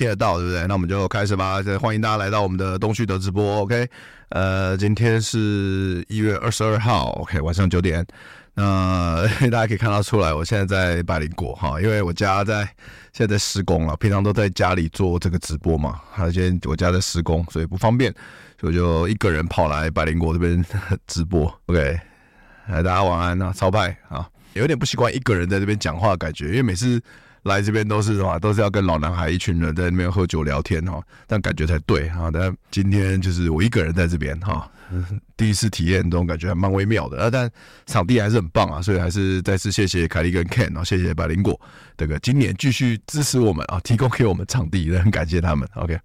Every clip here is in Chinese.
听得到，对不对？那我们就开始吧。欢迎大家来到我们的东旭德直播，OK？呃，今天是一月二十二号，OK？晚上九点。那 大家可以看到出来，我现在在百灵果哈，因为我家在现在在施工了，平常都在家里做这个直播嘛。哈，今天我家在施工，所以不方便，所以就一个人跑来百灵果这边 直播，OK？来，大家晚安啊，超派啊，有点不习惯一个人在这边讲话的感觉，因为每次。来这边都是什么？都是要跟老男孩一群人在那边喝酒聊天哈，但感觉才对哈。但今天就是我一个人在这边哈，第一次体验这种感觉还蛮微妙的啊。但场地还是很棒啊，所以还是再次谢谢凯莉跟 Ken 啊，谢谢百灵果这个今年继续支持我们啊，提供给我们场地，也很感谢他们。OK，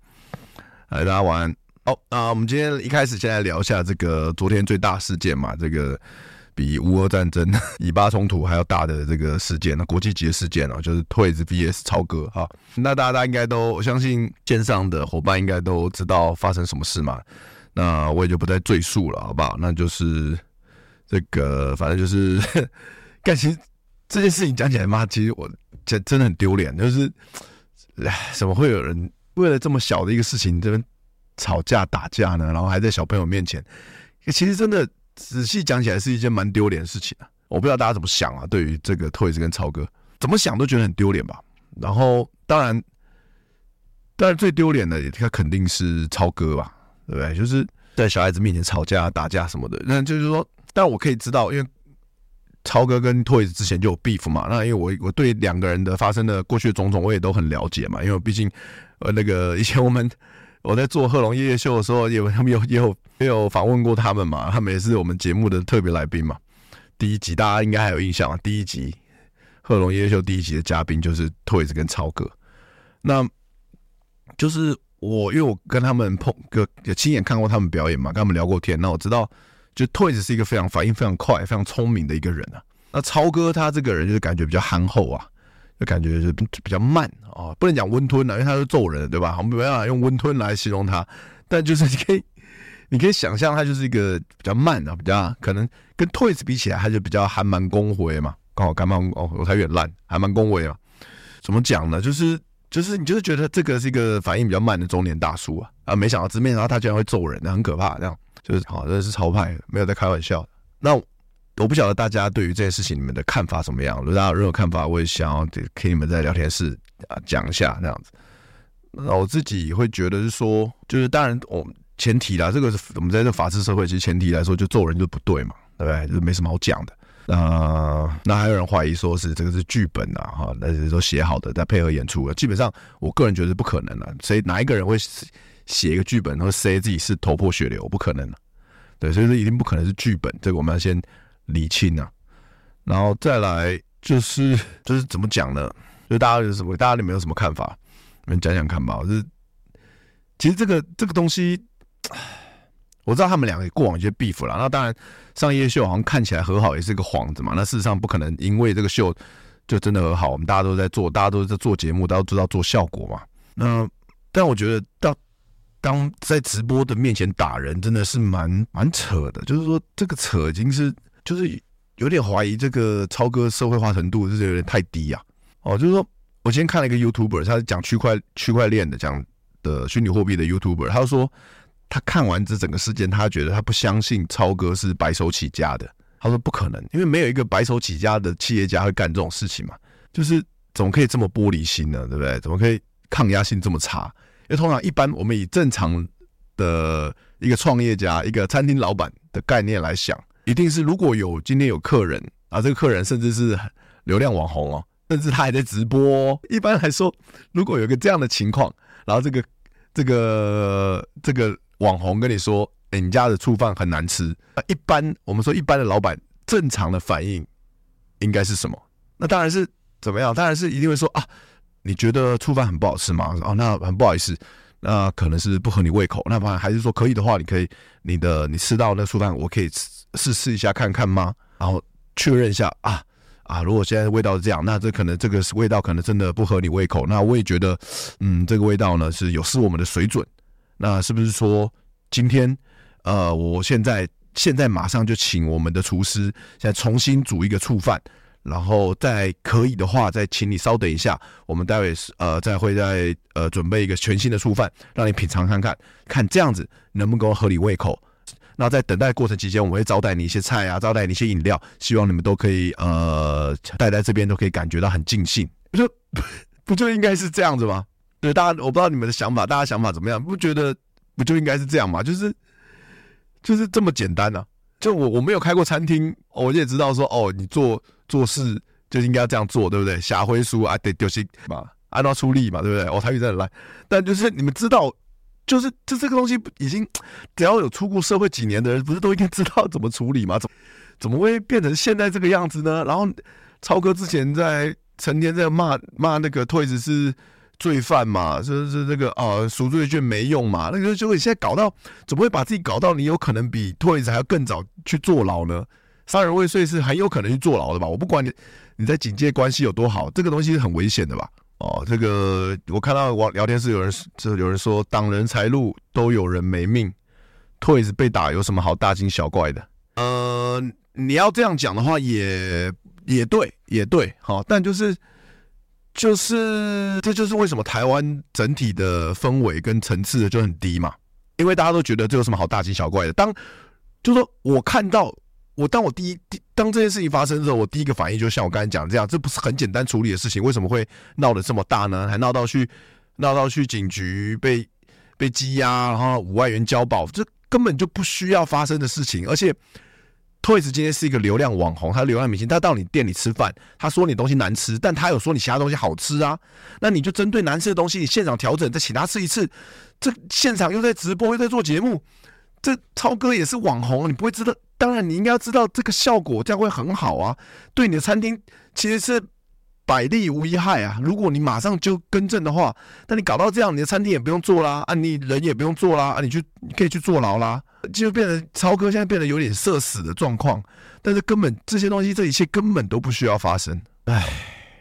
来大家晚安。好，那我们今天一开始先来聊一下这个昨天最大事件嘛，这个。比乌俄战争、以巴冲突还要大的这个事件呢，国际级的事件哦，就是 Toyz vs 超哥哈。那大家应该都，我相信线上的伙伴应该都知道发生什么事嘛。那我也就不再赘述了，好不好？那就是这个，反正就是，但其实这件事情讲起来嘛，其实我真真的很丢脸，就是，怎么会有人为了这么小的一个事情这边吵架打架呢？然后还在小朋友面前，其实真的。仔细讲起来是一件蛮丢脸的事情啊！我不知道大家怎么想啊？对于这个 Toyz 跟超哥，怎么想都觉得很丢脸吧。然后当然，当然最丢脸的也，他肯定是超哥吧，对不对？就是在小孩子面前吵架、打架什么的。那就是说，但我可以知道，因为超哥跟 Toyz 之前就有 beef 嘛。那因为我我对两个人的发生的过去的种种，我也都很了解嘛。因为毕竟呃，那个以前我们。我在做贺龙夜夜秀的时候，也他们有也有也有访问过他们嘛，他们也是我们节目的特别来宾嘛。第一集大家应该还有印象啊，第一集贺龙夜秀第一集的嘉宾就是 Toys 跟超哥。那就是我，因为我跟他们碰个也亲眼看过他们表演嘛，跟他们聊过天，那我知道，就 Toys 是一个非常反应非常快、非常聪明的一个人啊。那超哥他这个人就是感觉比较憨厚啊。就感觉是比较慢啊，不能讲温吞了，因为他是揍人，对吧？我们没办法用温吞来形容他，但就是你可以，你可以想象他就是一个比较慢啊，比较可能跟 Toyz 比起来，他就比较还蛮恭维嘛。刚好干嘛哦，我才有点烂，还蛮恭维嘛。怎么讲呢？就是就是你就是觉得这个是一个反应比较慢的中年大叔啊啊，没想到直面，然后他居然会揍人，很可怕。这样就是好，这是超派，没有在开玩笑。那。我不晓得大家对于这件事情你们的看法怎么样？如果大家有任何看法，我也想要给你们在聊天室啊讲一下这样子。那我自己会觉得是说，就是当然我前提啦，这个是我们在这法治社会，其实前提来说就揍人就不对嘛，对不对？就没什么好讲的。呃，那还有人怀疑说是这个是剧本啊，哈，那是都写好的，再配合演出的。基本上我个人觉得是不可能的，谁哪一个人会写一个剧本，然后塞自己是头破血流？不可能的。对，所以说一定不可能是剧本，这个我们要先。理清啊，然后再来就是就是怎么讲呢？就大家有什么，大家有没有什么看法？你们讲讲看吧。就是其实这个这个东西，我知道他们两个过往有些 beef 了。那当然上夜秀好像看起来和好也是个幌子嘛。那事实上不可能，因为这个秀就真的和好。我们大家都在做，大家都在做节目，大家都知道做效果嘛。那但我觉得到当在直播的面前打人，真的是蛮蛮扯的。就是说这个扯已经是。就是有点怀疑这个超哥社会化程度，就是有点太低啊。哦，就是说我今天看了一个 YouTuber，他是讲区块区块链的，讲的虚拟货币的 YouTuber，他说他看完这整个事件，他觉得他不相信超哥是白手起家的。他说不可能，因为没有一个白手起家的企业家会干这种事情嘛。就是怎么可以这么玻璃心呢？对不对？怎么可以抗压性这么差？因为通常一般我们以正常的一个创业家、一个餐厅老板的概念来想，一定是如果有今天有客人啊，这个客人甚至是流量网红哦，甚至他还在直播。一般来说，如果有个这样的情况，然后这个这个这个网红跟你说，欸，你家的醋饭很难吃，一般我们说一般的老板正常的反应应该是什么？那当然是怎么样？当然是一定会说啊。你觉得醋饭很不好吃吗？哦，那很不好意思，那可能是不合你胃口。那不然还是说可以的话，你可以你的你吃到那醋饭，我可以试试一下看看吗？然后确认一下啊啊，如果现在味道是这样，那这可能这个味道可能真的不合你胃口。那我也觉得，嗯，这个味道呢是有失我们的水准。那是不是说今天呃，我现在现在马上就请我们的厨师现在重新煮一个醋饭？然后再可以的话，再请你稍等一下，我们待会呃再会再呃准备一个全新的醋饭，让你品尝看看，看这样子能不能够合你胃口。那在等待过程期间，我们会招待你一些菜啊，招待你一些饮料，希望你们都可以呃待在这边都可以感觉到很尽兴。不就不就应该是这样子吗？对，大家我不知道你们的想法，大家想法怎么样？不觉得不就应该是这样吗？就是就是这么简单呢、啊？就我我没有开过餐厅，我也知道说哦，你做。做事就应该要这样做，对不对？下回书啊，得丢心嘛，按照出力嘛，对不对？我、哦、台语真的烂，但就是你们知道，就是这这个东西已经，只要有出过社会几年的人，不是都应该知道怎么处理吗？怎么怎么会变成现在这个样子呢？然后超哥之前在成天在骂骂那个退子是罪犯嘛，说是这个啊赎罪券没用嘛，那个就会现在搞到，怎么会把自己搞到你有可能比 Toys 还要更早去坐牢呢？杀人未遂是很有可能去坐牢的吧？我不管你你在警界关系有多好，这个东西是很危险的吧？哦，这个我看到网聊天室有人就有人说挡人财路都有人没命，Toys 被打有什么好大惊小怪的？呃，你要这样讲的话也也对也对，好，但就是就是这就是为什么台湾整体的氛围跟层次就很低嘛，因为大家都觉得这有什么好大惊小怪的？当就说我看到。我当我第一第当这件事情发生的时候，我第一个反应就像我刚才讲的这样，这不是很简单处理的事情，为什么会闹得这么大呢？还闹到去闹到去警局被被羁押，然后五万元交保，这根本就不需要发生的事情。而且，Toys 今天是一个流量网红，他流量明星，他到你店里吃饭，他说你东西难吃，但他有说你其他东西好吃啊，那你就针对难吃的东西，你现场调整，再请他吃一次。这现场又在直播，又在做节目。这超哥也是网红，你不会知道。当然，你应该要知道这个效果，这样会很好啊。对你的餐厅其实是百利无一害啊。如果你马上就更正的话，那你搞到这样，你的餐厅也不用做啦，啊，你人也不用做啦，啊，你去你可以去坐牢啦，就变成超哥现在变得有点社死的状况。但是根本这些东西，这一切根本都不需要发生。唉，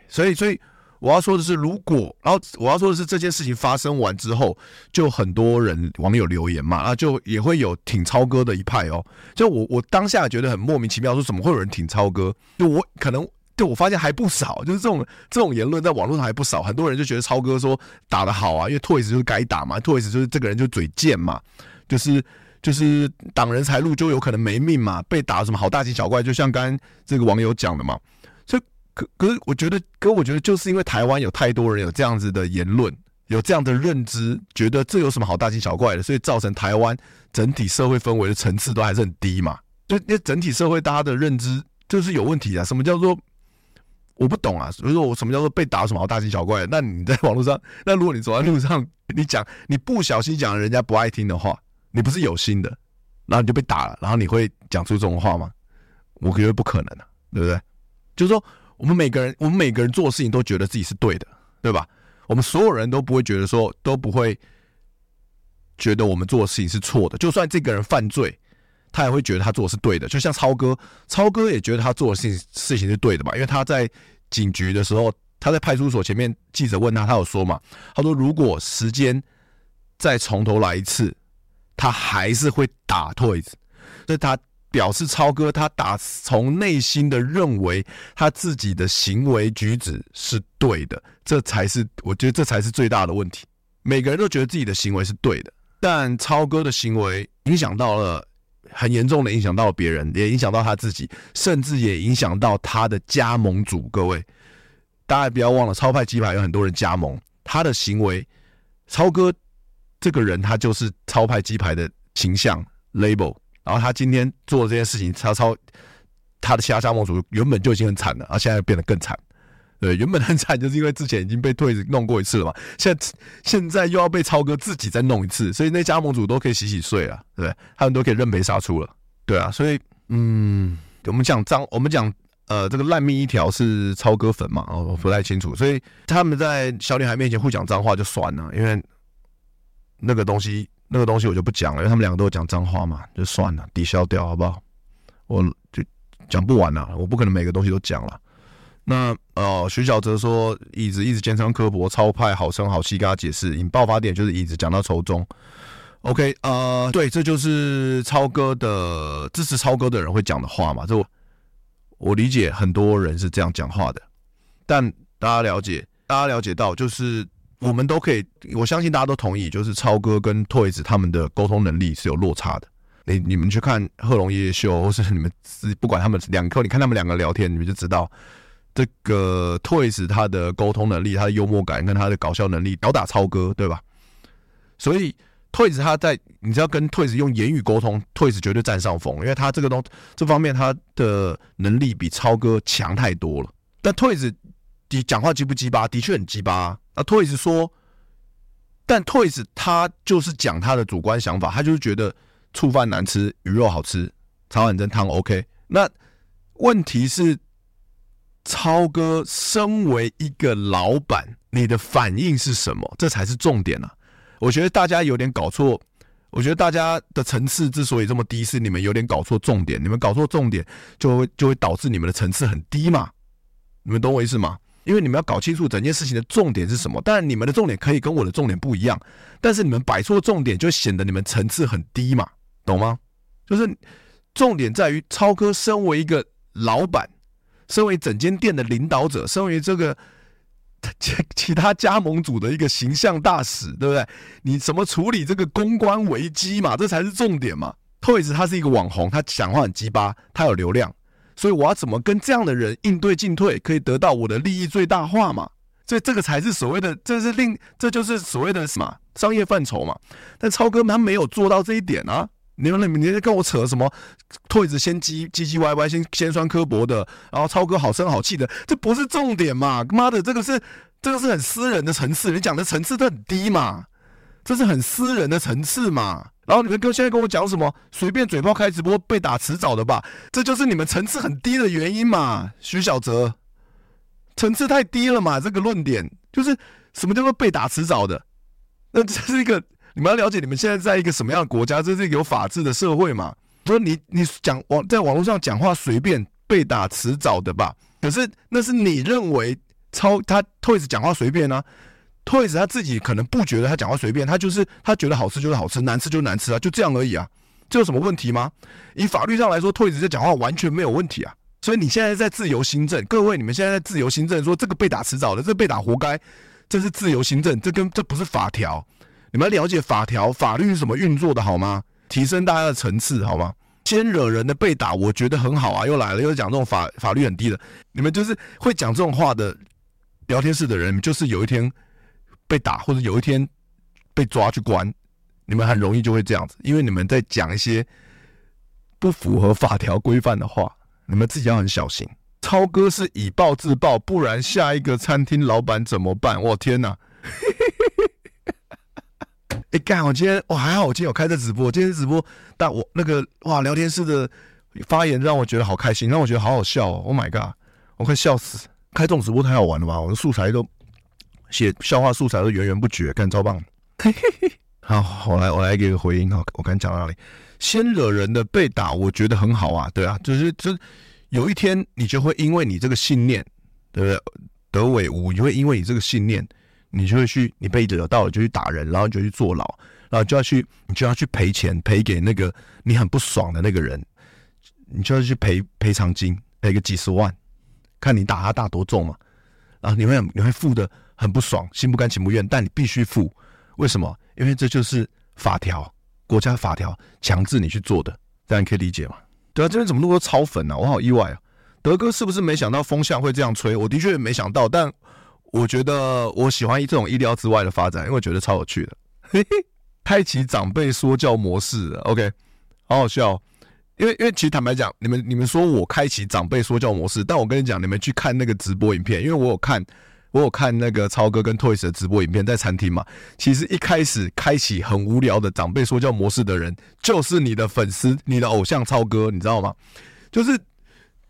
所以所以。我要说的是，如果，然后我要说的是，这件事情发生完之后，就很多人网友留言嘛，啊，就也会有挺超哥的一派哦。就我我当下觉得很莫名其妙，说怎么会有人挺超哥？就我可能就我发现还不少，就是这种这种言论在网络上还不少。很多人就觉得超哥说打得好啊，因为 Toys 就是该打嘛，Toys 就是这个人就嘴贱嘛，就是就是挡人财路就有可能没命嘛，被打什么好大惊小怪，就像刚这个网友讲的嘛。所以可可是，我觉得，可我觉得，就是因为台湾有太多人有这样子的言论，有这样的认知，觉得这有什么好大惊小怪的，所以造成台湾整体社会氛围的层次都还是很低嘛。就因为整体社会大家的认知就是有问题啊。什么叫做我不懂啊？所以说我什么叫做被打什么好大惊小怪？那你在网络上，那如果你走在路上，你讲你不小心讲人家不爱听的话，你不是有心的，然后你就被打了，然后你会讲出这种话吗？我觉得不可能啊，对不对？就是说。我们每个人，我们每个人做事情都觉得自己是对的，对吧？我们所有人都不会觉得说，都不会觉得我们做的事情是错的。就算这个人犯罪，他也会觉得他做的是对的。就像超哥，超哥也觉得他做的事情事情是对的吧？因为他在警局的时候，他在派出所前面，记者问他，他有说嘛？他说如果时间再从头来一次，他还是会打 Toys。所以他。表示超哥他打从内心的认为他自己的行为举止是对的，这才是我觉得这才是最大的问题。每个人都觉得自己的行为是对的，但超哥的行为影响到了很严重的影响到别人，也影响到他自己，甚至也影响到他的加盟主。各位，大家不要忘了，超派鸡排有很多人加盟，他的行为，超哥这个人他就是超派鸡排的形象 label，然后他今天做这件事情，超超他的其他加盟主原本就已经很惨了，而现在变得更惨。对，原本很惨，就是因为之前已经被退弄过一次了嘛，现在现在又要被超哥自己再弄一次，所以那加盟主都可以洗洗睡了，对？他们都可以认赔杀出了，对啊，所以嗯，我们讲脏，我们讲呃，这个烂命一条是超哥粉嘛，哦，我不太清楚，所以他们在小女孩面前互讲脏话就算了，因为那个东西那个东西我就不讲了，因为他们两个都有讲脏话嘛，就算了，抵消掉好不好？我就讲不完了，我不可能每个东西都讲了。那呃，徐小泽说，椅子一直尖酸刻薄，超派好声好气跟他解释，引爆发点就是椅子讲到仇中。OK，呃，对，这就是超哥的支持超哥的人会讲的话嘛，这我我理解很多人是这样讲话的，但大家了解，大家了解到，就是我们都可以，我相信大家都同意，就是超哥跟 Toys 他们的沟通能力是有落差的。你你们去看贺龙夜夜秀，或是你们不管他们两个，你看他们两个聊天，你们就知道。这个 Toys 他的沟通能力、他的幽默感跟他的搞笑能力，吊打超哥，对吧？所以 Toys 他在你知道跟 Toys 用言语沟通，Toys 绝对占上风，因为他这个东这方面他的能力比超哥强太多了。但 Toys 的讲话鸡不鸡巴，的确很鸡巴。那 Toys 说，但 Toys 他就是讲他的主观想法，他就是觉得醋饭难吃，鱼肉好吃，炒碗蒸汤 OK。那问题是。超哥，身为一个老板，你的反应是什么？这才是重点啊！我觉得大家有点搞错。我觉得大家的层次之所以这么低，是你们有点搞错重点。你们搞错重点，就会就会导致你们的层次很低嘛。你们懂我意思吗？因为你们要搞清楚整件事情的重点是什么。当然，你们的重点可以跟我的重点不一样，但是你们摆错重点，就显得你们层次很低嘛，懂吗？就是重点在于超哥身为一个老板。身为整间店的领导者，身为这个 其他加盟组的一个形象大使，对不对？你怎么处理这个公关危机嘛？这才是重点嘛。Toys 他是一个网红，他讲话很鸡巴，他有流量，所以我要怎么跟这样的人应对进退，可以得到我的利益最大化嘛？所以这个才是所谓的，这是令，这就是所谓的什么商业范畴嘛。但超哥他没有做到这一点啊。你们你你在跟我扯什么退子先叽叽叽歪歪，先先酸刻薄的，然后超哥好声好气的，这不是重点嘛？妈的，这个是这个是很私人的层次，你讲的层次都很低嘛？这是很私人的层次嘛？然后你们跟现在跟我讲什么？随便嘴炮开直播被打迟早的吧？这就是你们层次很低的原因嘛？徐小泽，层次太低了嘛？这个论点就是什么叫做被打迟早的？那这是一个。你们要了解你们现在在一个什么样的国家？这是一个有法治的社会嘛？说你你讲网在网络上讲话随便被打迟早的吧？可是那是你认为超他 Toys 讲话随便啊？Toys 他自己可能不觉得他讲话随便，他就是他觉得好吃就是好吃，难吃就难吃啊，就这样而已啊。这有什么问题吗？以法律上来说，Toys 这讲话完全没有问题啊。所以你现在在自由心证，各位你们现在在自由心证说这个被打迟早的，这被打活该，这是自由心证，这跟这不是法条。你们了解法条，法律是怎么运作的，好吗？提升大家的层次，好吗？先惹人的被打，我觉得很好啊。又来了，又讲这种法法律很低的。你们就是会讲这种话的聊天室的人，就是有一天被打，或者有一天被抓去关，你们很容易就会这样子，因为你们在讲一些不符合法条规范的话，你们自己要很小心。超哥是以暴制暴，不然下一个餐厅老板怎么办？我天哪！哎干！我今天我还好，我今天有开这直播。今天直播，但我那个哇，聊天室的发言让我觉得好开心，让我觉得好好笑哦。Oh my god，我快笑死！开这种直播太好玩了吧？我的素材都写笑话素材都源源不绝，干超棒！嘿嘿嘿。好，我来我来给个回应哈。我刚讲到哪里？先惹人的被打，我觉得很好啊。对啊，就是就有一天你就会因为你这个信念，对不对？德尾吴，你会因为你这个信念。你就会去，你被惹到了就去打人，然后就去坐牢，然后就要去，你就要去赔钱，赔给那个你很不爽的那个人，你就要去赔赔偿金，赔个几十万，看你打他打多重嘛，然后你会你会付的很不爽，心不甘情不愿，但你必须付，为什么？因为这就是法条，国家法条强制你去做的，这样你可以理解吗？对啊，这边怎么那么多超粉啊？我好意外啊！德哥是不是没想到风向会这样吹？我的确没想到，但。我觉得我喜欢这种意料之外的发展，因为我觉得超有趣的。嘿嘿，开启长辈说教模式，OK，好好笑。因为因为其实坦白讲，你们你们说我开启长辈说教模式，但我跟你讲，你们去看那个直播影片，因为我有看我有看那个超哥跟 Toys 的直播影片，在餐厅嘛。其实一开始开启很无聊的长辈说教模式的人，就是你的粉丝，你的偶像超哥，你知道吗？就是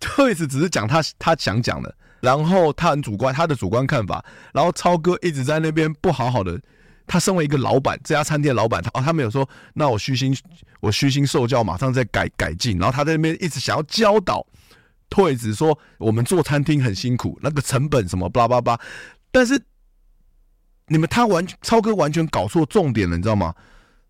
Toys 只是讲他他想讲的，然后他很主观，他的主观看法，然后超哥一直在那边不好好的。他身为一个老板，这家餐厅的老板，他哦，他没有说，那我虚心，我虚心受教，马上再改改进。然后他在那边一直想要教导退子说，我们做餐厅很辛苦，那个成本什么巴拉巴。但是你们他完超哥完全搞错重点了，你知道吗？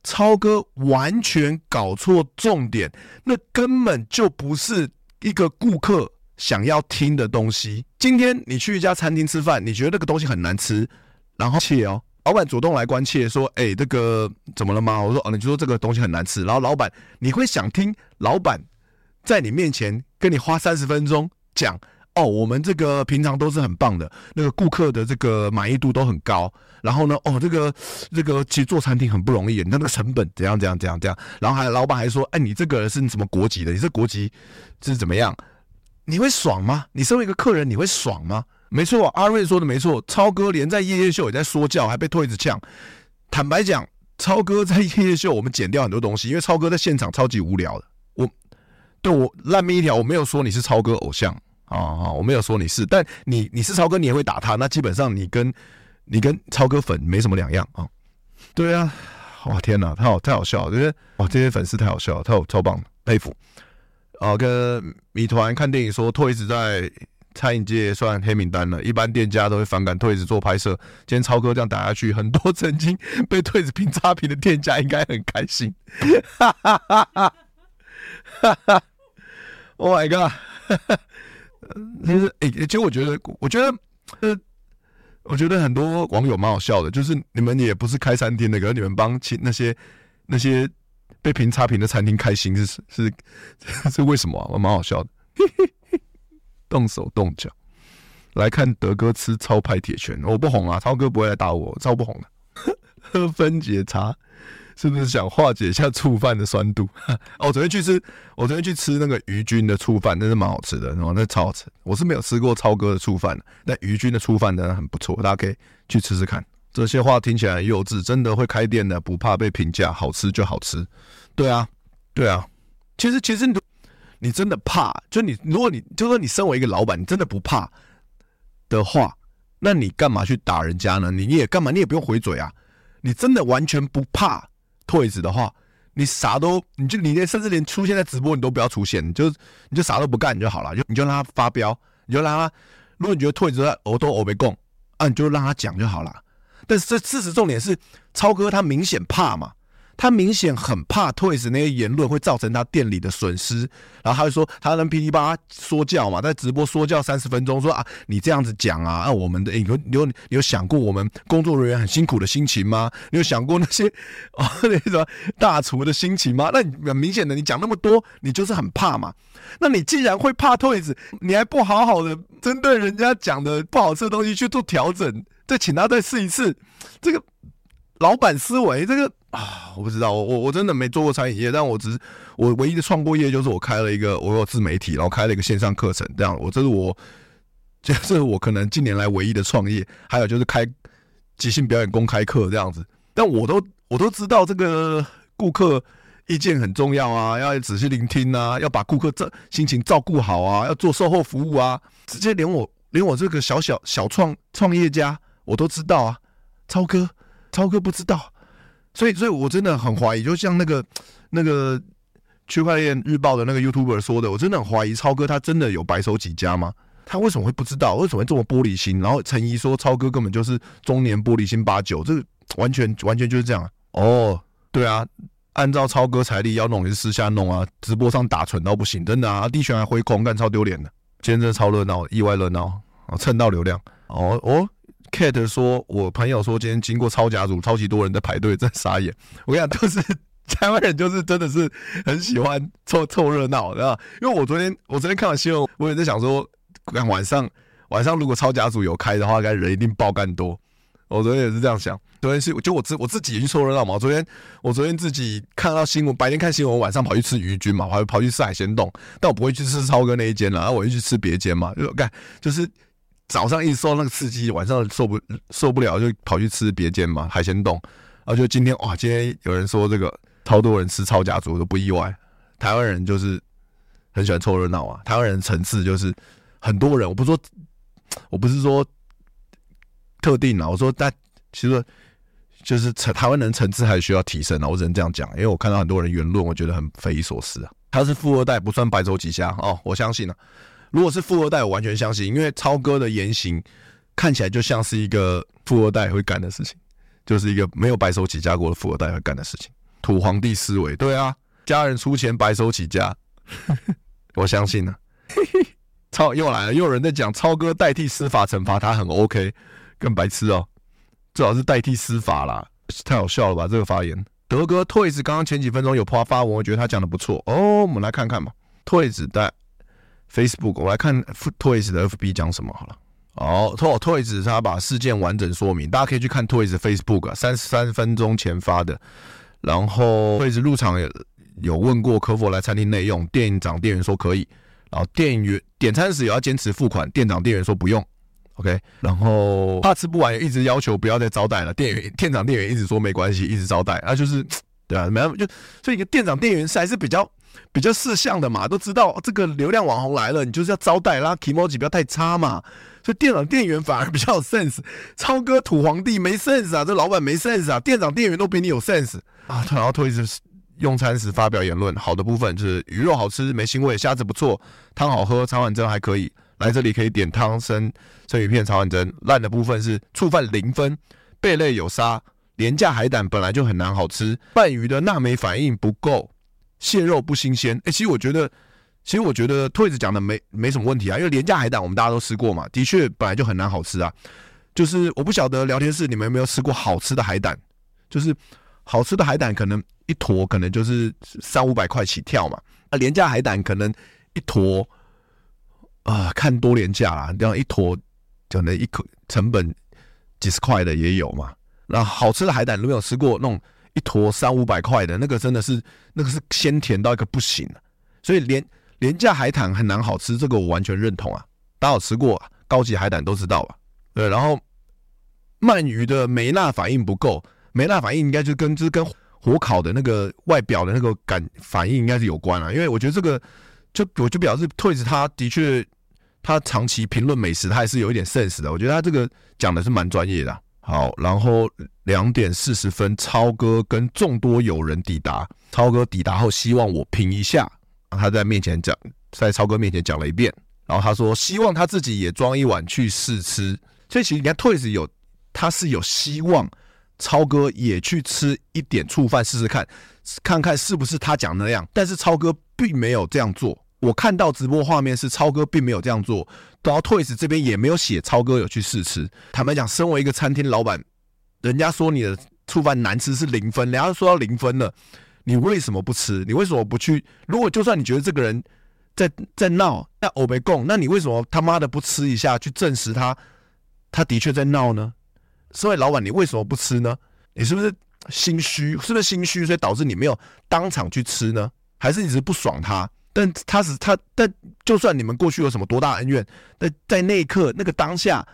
超哥完全搞错重点，那根本就不是一个顾客想要听的东西。今天你去一家餐厅吃饭，你觉得那个东西很难吃，然后切哦。老板主动来关切说：“哎、欸，这个怎么了吗？”我说：“哦，你就说这个东西很难吃。”然后老板，你会想听老板在你面前跟你花三十分钟讲：“哦，我们这个平常都是很棒的，那个顾客的这个满意度都很高。然后呢，哦，这个这个其实做餐厅很不容易，你看那个成本怎样怎样怎样怎样。然后还老板还说：‘哎，你这个是什么国籍的？你这国籍是怎么样？’你会爽吗？你身为一个客人，你会爽吗？”没错，阿瑞说的没错。超哥连在夜夜秀也在说教，还被退子呛。坦白讲，超哥在夜夜秀，我们剪掉很多东西，因为超哥在现场超级无聊的。我对我烂命一条，我没有说你是超哥偶像啊啊，我没有说你是，但你你是超哥，你也会打他，那基本上你跟你跟超哥粉没什么两样啊。对啊，哇天哪，太好太好笑了，觉得哇这些粉丝太好笑了，太超棒，佩服。啊，跟米团看电影说退子在。餐饮界算黑名单了，一般店家都会反感退子做拍摄。今天超哥这样打下去，很多曾经被退子评差评的店家应该很开心。哈哈哈哈哈哈！Oh my god！其实，哎，其实我觉得，我觉得，呃，我觉得很多网友蛮好笑的，就是你们也不是开餐厅的，可是你们帮其那些那些被评差评的餐厅开心，是是 是为什么啊？我蛮好笑的。动手动脚来看德哥吃超派铁拳，我不红啊，超哥不会来打我，超不红的。喝分解茶是不是想化解一下醋饭的酸度？哦，昨天去吃，我昨天去吃那个于军的醋饭，真是蛮好吃的，哦，那超好吃。我是没有吃过超哥的醋饭，但于军的醋饭真的很不错，大家可以去吃吃看。这些话听起来很幼稚，真的会开店的，不怕被评价，好吃就好吃。对啊，对啊，其实其实你。你真的怕？就你，如果你就说你身为一个老板，你真的不怕的话，那你干嘛去打人家呢？你也干嘛？你也不用回嘴啊！你真的完全不怕退子的话，你啥都，你就你连甚至连出现在直播你都不要出现，你就你就啥都不干就好了，就你就让他发飙，你就让他，如果你觉得退子在欧都我没供，啊，你就让他讲就好了。但是这事实重点是，超哥他明显怕嘛。他明显很怕 Toys 那些言论会造成他店里的损失，然后他就说他能噼里啪啦说教嘛，在直播说教三十分钟，说啊你这样子讲啊，啊我们的你有你有你有想过我们工作人员很辛苦的心情吗？你有想过那些 哦那个大厨的心情吗？那很明显的你讲那么多，你就是很怕嘛。那你既然会怕 Toys，你还不好好的针对人家讲的不好吃的东西去做调整，再请他再试一次，这个。老板思维这个啊，我不知道，我我我真的没做过餐饮业，但我只是我唯一的创过业就是我开了一个我有自媒体，然后开了一个线上课程，这样我这是我这是我可能近年来唯一的创业，还有就是开即兴表演公开课这样子，但我都我都知道这个顾客意见很重要啊，要仔细聆听啊，要把顾客这心情照顾好啊，要做售后服务啊，直接连我连我这个小小小创创业家我都知道啊，超哥。超哥不知道，所以，所以我真的很怀疑，就像那个那个区块链日报的那个 YouTuber 说的，我真的很怀疑超哥他真的有白手起家吗？他为什么会不知道？为什么会这么玻璃心？然后陈怡说超哥根本就是中年玻璃心八九，这个完全完全就是这样啊。哦，对啊，按照超哥财力要弄也是私下弄啊，直播上打蠢到不行，真的啊，地旋还挥空，干超丢脸的。今天真的超热闹，意外热闹啊，蹭到流量。哦哦。Kate 说：“我朋友说今天经过超甲组，超级多人在排队，在傻眼。我跟你讲，就是台湾人，就是真的是很喜欢凑凑热闹，对吧？因为我昨天我昨天看完新闻，我也在想说，晚上晚上如果超甲组有开的话，该人一定爆干多。我昨天也是这样想，昨天是就我自我自己去凑热闹嘛。昨天我昨天自己看到新闻，白天看新闻，晚上跑去吃鱼菌嘛，跑跑去吃海鲜冻，但我不会去吃超哥那一间了，然后我就去吃别间嘛。就干就是早上一直受那个刺激，晚上受不受不了，就跑去吃别间嘛，海鲜冻。然后就今天哇，今天有人说这个超多人吃超甲族都不意外。台湾人就是很喜欢凑热闹啊，台湾人层次就是很多人，我不说我不是说。特定啊，我说，但其实就是台台湾人层次还需要提升啊，我只能这样讲，因为我看到很多人言论，我觉得很匪夷所思啊。他是富二代，不算白手起家哦，我相信啊。如果是富二代，我完全相信，因为超哥的言行看起来就像是一个富二代会干的事情，就是一个没有白手起家过的富二代会干的事情。土皇帝思维，对啊，家人出钱白手起家，我相信呢、啊。超又来了，又有人在讲超哥代替司法惩罚他很 OK。更白痴哦，最好是代替司法啦，太好笑了吧？这个发言，德哥 Toys 刚刚前几分钟有发发文，我觉得他讲的不错哦。我们来看看嘛，Toys 在 Facebook，我来看 Toys 的 FB 讲什么好了。哦，Toys 他把事件完整说明，大家可以去看 Toys Facebook，三十三分钟前发的。然后 Toys 入场也有问过可否来餐厅内用，店长店员说可以，然后店员点餐时也要坚持付款，店长店员说不用。OK，然后怕吃不完，一直要求不要再招待了。店员、店长、店员一直说没关系，一直招待啊，就是对啊，没办法，就所以一个店长、店员是还是比较比较识相的嘛，都知道这个流量网红来了，你就是要招待，啦 kimochi 不要太差嘛。所以店长、店员反而比较有 sense。超哥土皇帝没 sense 啊，这老板没 sense 啊，店长、店员都比你有 sense 啊。然后推着用餐时发表言论，好的部分就是鱼肉好吃，没腥味，虾子不错，汤好喝，茶碗蒸还可以。来这里可以点汤生生鱼片、茶碗蒸。烂的部分是触犯零分，贝类有沙，廉价海胆本来就很难好吃，鳗鱼的纳美反应不够，蟹肉不新鲜。哎、欸，其实我觉得，其实我觉得退子讲的没没什么问题啊，因为廉价海胆我们大家都吃过嘛，的确本来就很难好吃啊。就是我不晓得聊天室你们有没有吃过好吃的海胆，就是好吃的海胆可能一坨可能就是三五百块起跳嘛，啊，廉价海胆可能一坨。啊，看多廉价啦，这样一坨，可能一口成本几十块的也有嘛。那好吃的海胆，如果有吃过那种一坨三五百块的，那个真的是那个是鲜甜到一个不行。所以廉廉价海胆很难好吃，这个我完全认同啊。大家有吃过高级海胆都知道吧？对，然后鳗鱼的梅纳反应不够，梅纳反应应该就跟就是跟火烤的那个外表的那个感反应应该是有关啊。因为我觉得这个就我就表示退子他的确。他长期评论美食，他还是有一点 sense 的。我觉得他这个讲的是蛮专业的。好，然后两点四十分，超哥跟众多友人抵达。超哥抵达后，希望我评一下。他在面前讲，在超哥面前讲了一遍。然后他说，希望他自己也装一碗去试吃。所以其实你看，Toys 有他是有希望超哥也去吃一点触饭试试看，看看是不是他讲那样。但是超哥并没有这样做。我看到直播画面是超哥并没有这样做，然后 Toys 这边也没有写超哥有去试吃。坦白讲，身为一个餐厅老板，人家说你的醋饭难吃是零分，人家说到零分了，你为什么不吃？你为什么不去？如果就算你觉得这个人在在闹，那欧北共，那你为什么他妈的不吃一下去证实他他的确在闹呢？身为老板，你为什么不吃呢？你是不是心虚？是不是心虚，所以导致你没有当场去吃呢？还是你只是不爽他？但他是他，但就算你们过去有什么多大恩怨，但在那一刻那个当下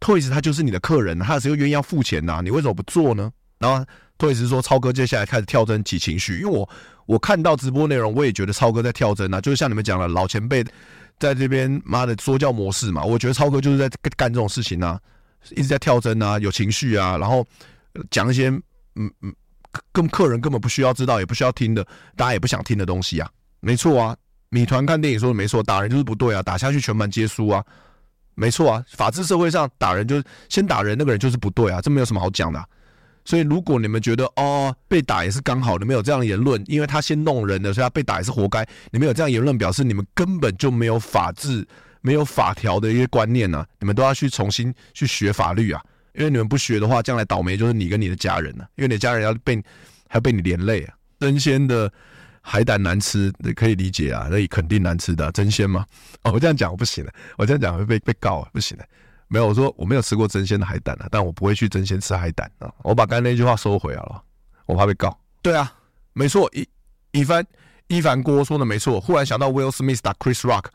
，Toys 他就是你的客人，他只有愿意要付钱呐、啊，你为什么不做呢？然后 Toys 说超哥接下来开始跳针起情绪，因为我我看到直播内容，我也觉得超哥在跳针啊，就是像你们讲的老前辈在这边妈的说教模式嘛，我觉得超哥就是在干这种事情啊，一直在跳针啊，有情绪啊，然后讲一些嗯嗯，跟客人根本不需要知道，也不需要听的，大家也不想听的东西啊。没错啊，米团看电影说的没错，打人就是不对啊，打下去全盘皆输啊，没错啊，法治社会上打人就是先打人，那个人就是不对啊，这没有什么好讲的。所以如果你们觉得哦被打也是刚好，你们有这样的言论，因为他先弄人的，所以他被打也是活该。你们有这样言论，表示你们根本就没有法治、没有法条的一些观念呢啊，你们都要去重新去学法律啊，因为你们不学的话，将来倒霉就是你跟你的家人呢啊，因为你的家人要被还要被你连累啊，真仙的。海胆难吃，可以理解啊，那肯定难吃的、啊，争鲜吗？哦，我这样讲我不行了，我这样讲会被被告啊，不行了。没有，我说我没有吃过真鲜的海胆啊，但我不会去真鲜吃海胆啊。我把刚才那句话收回来了，我怕被告。对啊，没错，一一番一凡锅说的没错。忽然想到 Will Smith 打 Chris Rock，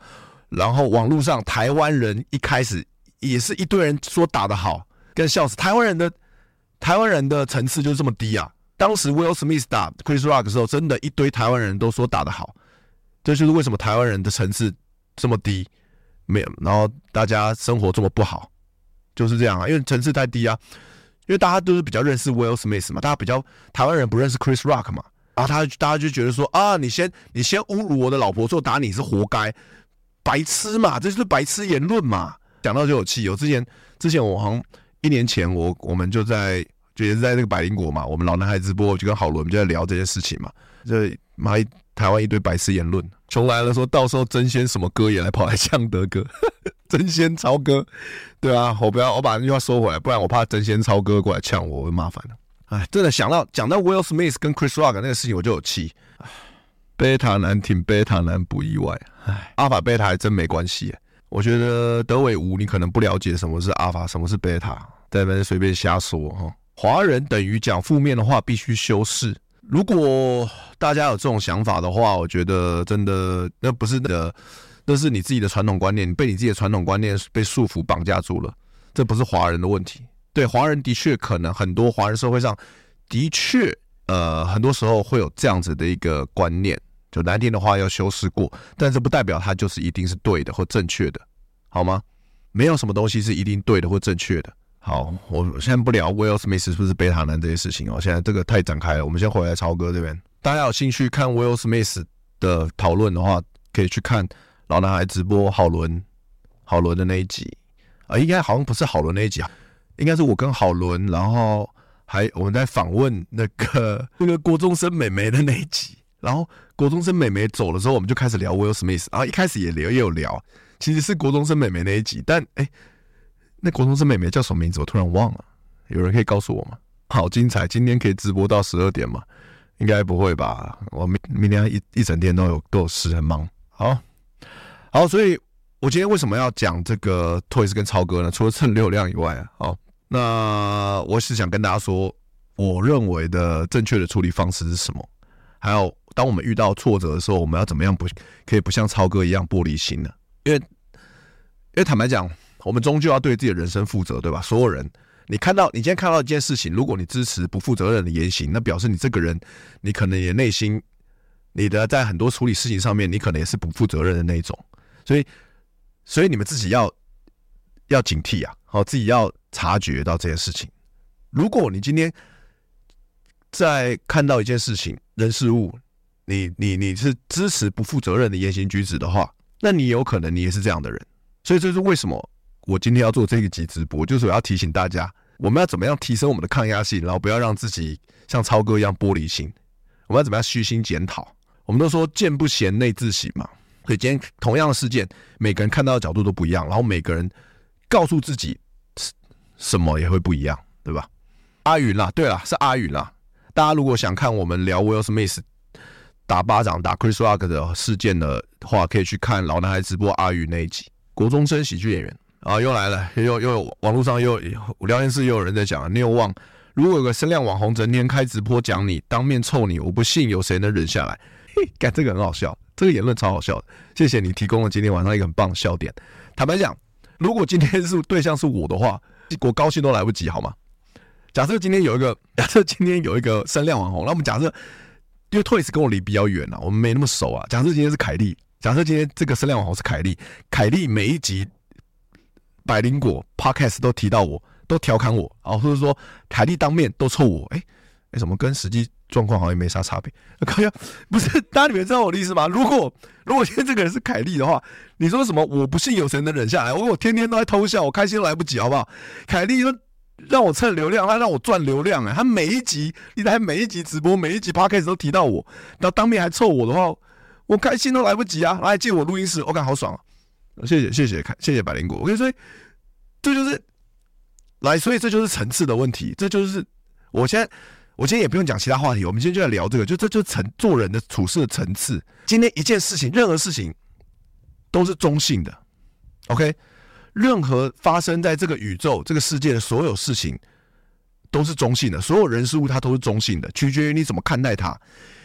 然后网络上台湾人一开始也是一堆人说打得好，跟笑死。台湾人的台湾人的层次就是这么低啊！当时 Will Smith 打 Chris Rock 的时候，真的一堆台湾人都说打得好，这就是为什么台湾人的层次这么低。没有，然后大家生活这么不好，就是这样啊，因为层次太低啊，因为大家都是比较认识 Will Smith 嘛，大家比较台湾人不认识 Chris Rock 嘛，然后他大家就觉得说啊，你先你先侮辱我的老婆，之后打你是活该，白痴嘛，这就是白痴言论嘛，讲到就有气。有之前之前我好像一年前我我们就在就也是在那个百灵果嘛，我们老男孩直播我就跟郝伦我们就在聊这件事情嘛，这妈台湾一堆白痴言论。穷来了，说到时候争先什么哥也来跑来呛德哥，争先超哥，对啊，我不要，我把那句话收回来，不然我怕争先超哥过来呛我，我会麻烦了。哎，真的想到讲到 Will Smith 跟 Chris Rock 那个事情，我就有气。贝塔男挺贝塔男不意外，哎，阿法贝塔还真没关系。我觉得德伟吴，你可能不了解什么是阿法，什么是贝塔，在那边随便瞎说哈。华人等于讲负面的话必须修饰。如果大家有这种想法的话，我觉得真的那不是的，那是你自己的传统观念，你被你自己的传统观念被束缚绑架住了。这不是华人的问题，对华人的确可能很多华人社会上的确呃很多时候会有这样子的一个观念，就难听的话要修饰过，但这不代表它就是一定是对的或正确的，好吗？没有什么东西是一定对的或正确的。好，我现在不聊 Will Smith 是不是贝塔男这些事情哦。现在这个太展开了，我们先回来超哥这边。大家有兴趣看 Will Smith 的讨论的话，可以去看老男孩直播郝伦郝伦的那一集啊，应该好像不是郝伦那一集啊，应该是我跟郝伦，然后还我们在访问那个 那个国中生美眉的那一集。然后国中生美眉走了之后，我们就开始聊 Will Smith 啊，一开始也聊也有聊，其实是国中生美眉那一集，但哎。那国中生妹妹叫什么名字？我突然忘了，有人可以告诉我吗？好精彩！今天可以直播到十二点吗？应该不会吧？我明明天一一整天都有都有事，很忙。好，好，所以我今天为什么要讲这个 Toys 跟超哥呢？除了蹭流量以外啊，好，那我是想跟大家说，我认为的正确的处理方式是什么？还有，当我们遇到挫折的时候，我们要怎么样不可以不像超哥一样玻璃心呢？因为，因为坦白讲。我们终究要对自己的人生负责，对吧？所有人，你看到你今天看到一件事情，如果你支持不负责任的言行，那表示你这个人，你可能也内心，你的在很多处理事情上面，你可能也是不负责任的那一种。所以，所以你们自己要要警惕啊，好，自己要察觉到这件事情。如果你今天在看到一件事情、人事物，你你你是支持不负责任的言行举止的话，那你有可能你也是这样的人。所以这是为什么？我今天要做这个集直播，就是我要提醒大家，我们要怎么样提升我们的抗压性，然后不要让自己像超哥一样玻璃心。我们要怎么样虚心检讨？我们都说见不贤内自省嘛。所以今天同样的事件，每个人看到的角度都不一样，然后每个人告诉自己什么也会不一样，对吧？阿云啦，对啦，是阿云啦。大家如果想看我们聊 Will Smith 打巴掌打 Chris Rock 的事件的话，可以去看老男孩直播阿云那一集，国中生喜剧演员。啊，又来了，又又网络上又聊天室又有人在讲，你有忘？如果有个声量网红整天开直播讲你，当面臭你，我不信有谁能忍下来。嘿，干这个很好笑，这个言论超好笑的。谢谢你提供了今天晚上一个很棒的笑点。坦白讲，如果今天是对象是我的话，我高兴都来不及，好吗？假设今天有一个，假设今天有一个声量网红，那我们假设，因为 Twice 跟我离比较远啊，我们没那么熟啊。假设今天是凯莉，假设今天这个声量网红是凯莉，凯莉每一集。百灵果 Podcast 都提到我，都调侃我啊，或者说凯莉当面都臭我，哎、哎，什么跟实际状况好像没啥差别。可不是，大家你们知道我的意思吗？如果如果今天这个人是凯莉的话，你说什么？我不信有谁能忍下来。我我天天都在偷笑，我开心都来不及，好不好？凯莉说让我蹭流量，他让我赚流量，哎，他每一集，你在每一集直播，每一集 Podcast 都提到我，然后当面还臭我的话，我开心都来不及啊！来借我录音室，我感好爽啊！谢谢谢谢看谢谢百灵果，我跟你说，这就是来，所以这就是层次的问题，这就是我现在我今天也不用讲其他话题，我们今天就在聊这个，就这就层做人的处事的层次。今天一件事情，任何事情都是中性的，OK？任何发生在这个宇宙、这个世界的所有事情都是中性的，所有人事物它都是中性的，取决于你怎么看待它。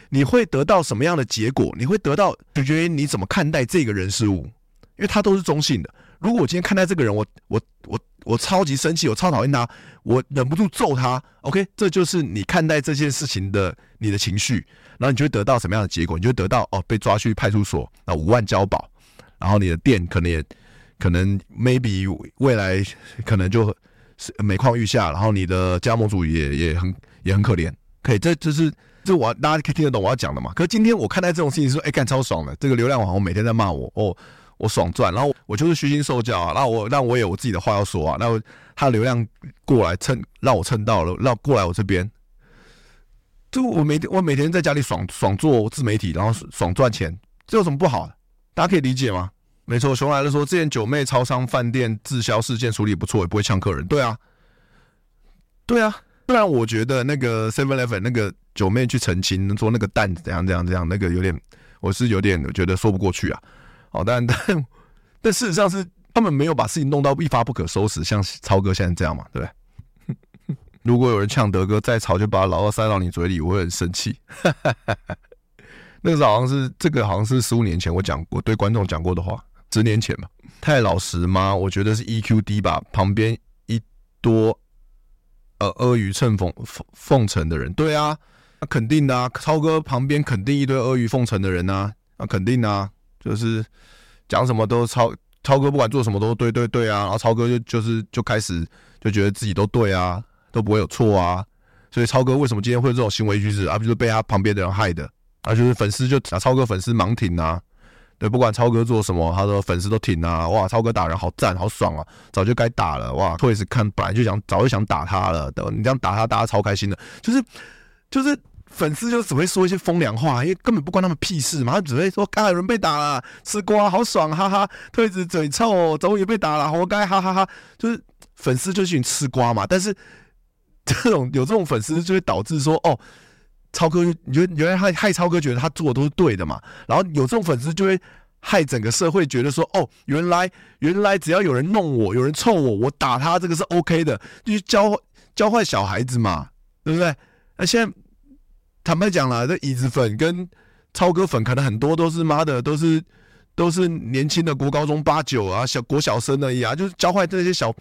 你会得到什么样的结果？你会得到取决于你怎么看待这个人事物，因为他都是中性的。如果我今天看待这个人，我我我我超级生气，我超讨厌他，我忍不住揍他，OK，这就是你看待这件事情的你的情绪，然后你就会得到什么样的结果？你就会得到哦，被抓去派出所，那五万交保，然后你的店可能也可能 maybe 未来可能就是每况愈下，然后你的加盟主也也很也很可怜，可以，这就是这我大家可以听得懂我要讲的嘛？可是今天我看待这种事情说，哎，干超爽的，这个流量网红每天在骂我哦。我爽赚，然后我就是虚心受教啊，那我那我也有我自己的话要说啊，那他流量过来蹭，让我蹭到了，让过来我这边，就我每天我每天在家里爽爽做自媒体，然后爽赚钱，这有什么不好的？大家可以理解吗？没错，熊来了说，之前九妹超商饭店滞销事件处理不错，也不会呛客人，对啊，对啊，不然我觉得那个 Seven Eleven 那个九妹去澄清说那个蛋怎样怎样怎样，那个有点，我是有点觉得说不过去啊。好，但 但但事实上是他们没有把事情弄到一发不可收拾，像超哥现在这样嘛，对不对？如果有人呛德哥再吵，就把老二塞到你嘴里，我会很生气。那个时候好像是这个，好像是十五年前我讲过对观众讲过的话，十年前吧。太老实吗？我觉得是 EQ 低吧。旁边一多呃阿谀奉奉奉承的人，对啊，那肯定的啊。超哥旁边肯定一堆阿谀奉承的人啊，那肯定啊。就是讲什么都超超哥不管做什么都对对对啊，然后超哥就就是就开始就觉得自己都对啊，都不会有错啊，所以超哥为什么今天会有这种行为举止啊？不就是被他旁边的人害的啊？就是粉丝就啊，超哥粉丝盲挺啊，对，不管超哥做什么，他的粉丝都挺啊，哇，超哥打人好赞好爽啊，早就该打了哇！twice 看本来就想早就想打他了，等你这样打他，大家超开心的，就是就是。粉丝就只会说一些风凉话，因为根本不关他们屁事嘛。他只会说：“刚才有人被打了，吃瓜好爽，哈哈。”推子嘴臭，终于被打了，活该，哈哈哈。就是粉丝就是一群吃瓜嘛。但是 这种有这种粉丝，就会导致说：“哦，超哥，你觉原来害害超哥觉得他做的都是对的嘛？”然后有这种粉丝就会害整个社会觉得说：“哦，原来原来只要有人弄我，有人臭我，我打他这个是 OK 的，就是教教坏小孩子嘛，对不对？”那现在。坦白讲了，这椅子粉跟超哥粉可能很多都是妈的，都是都是年轻的国高中八九啊，小国小生而已啊，就是教坏这些小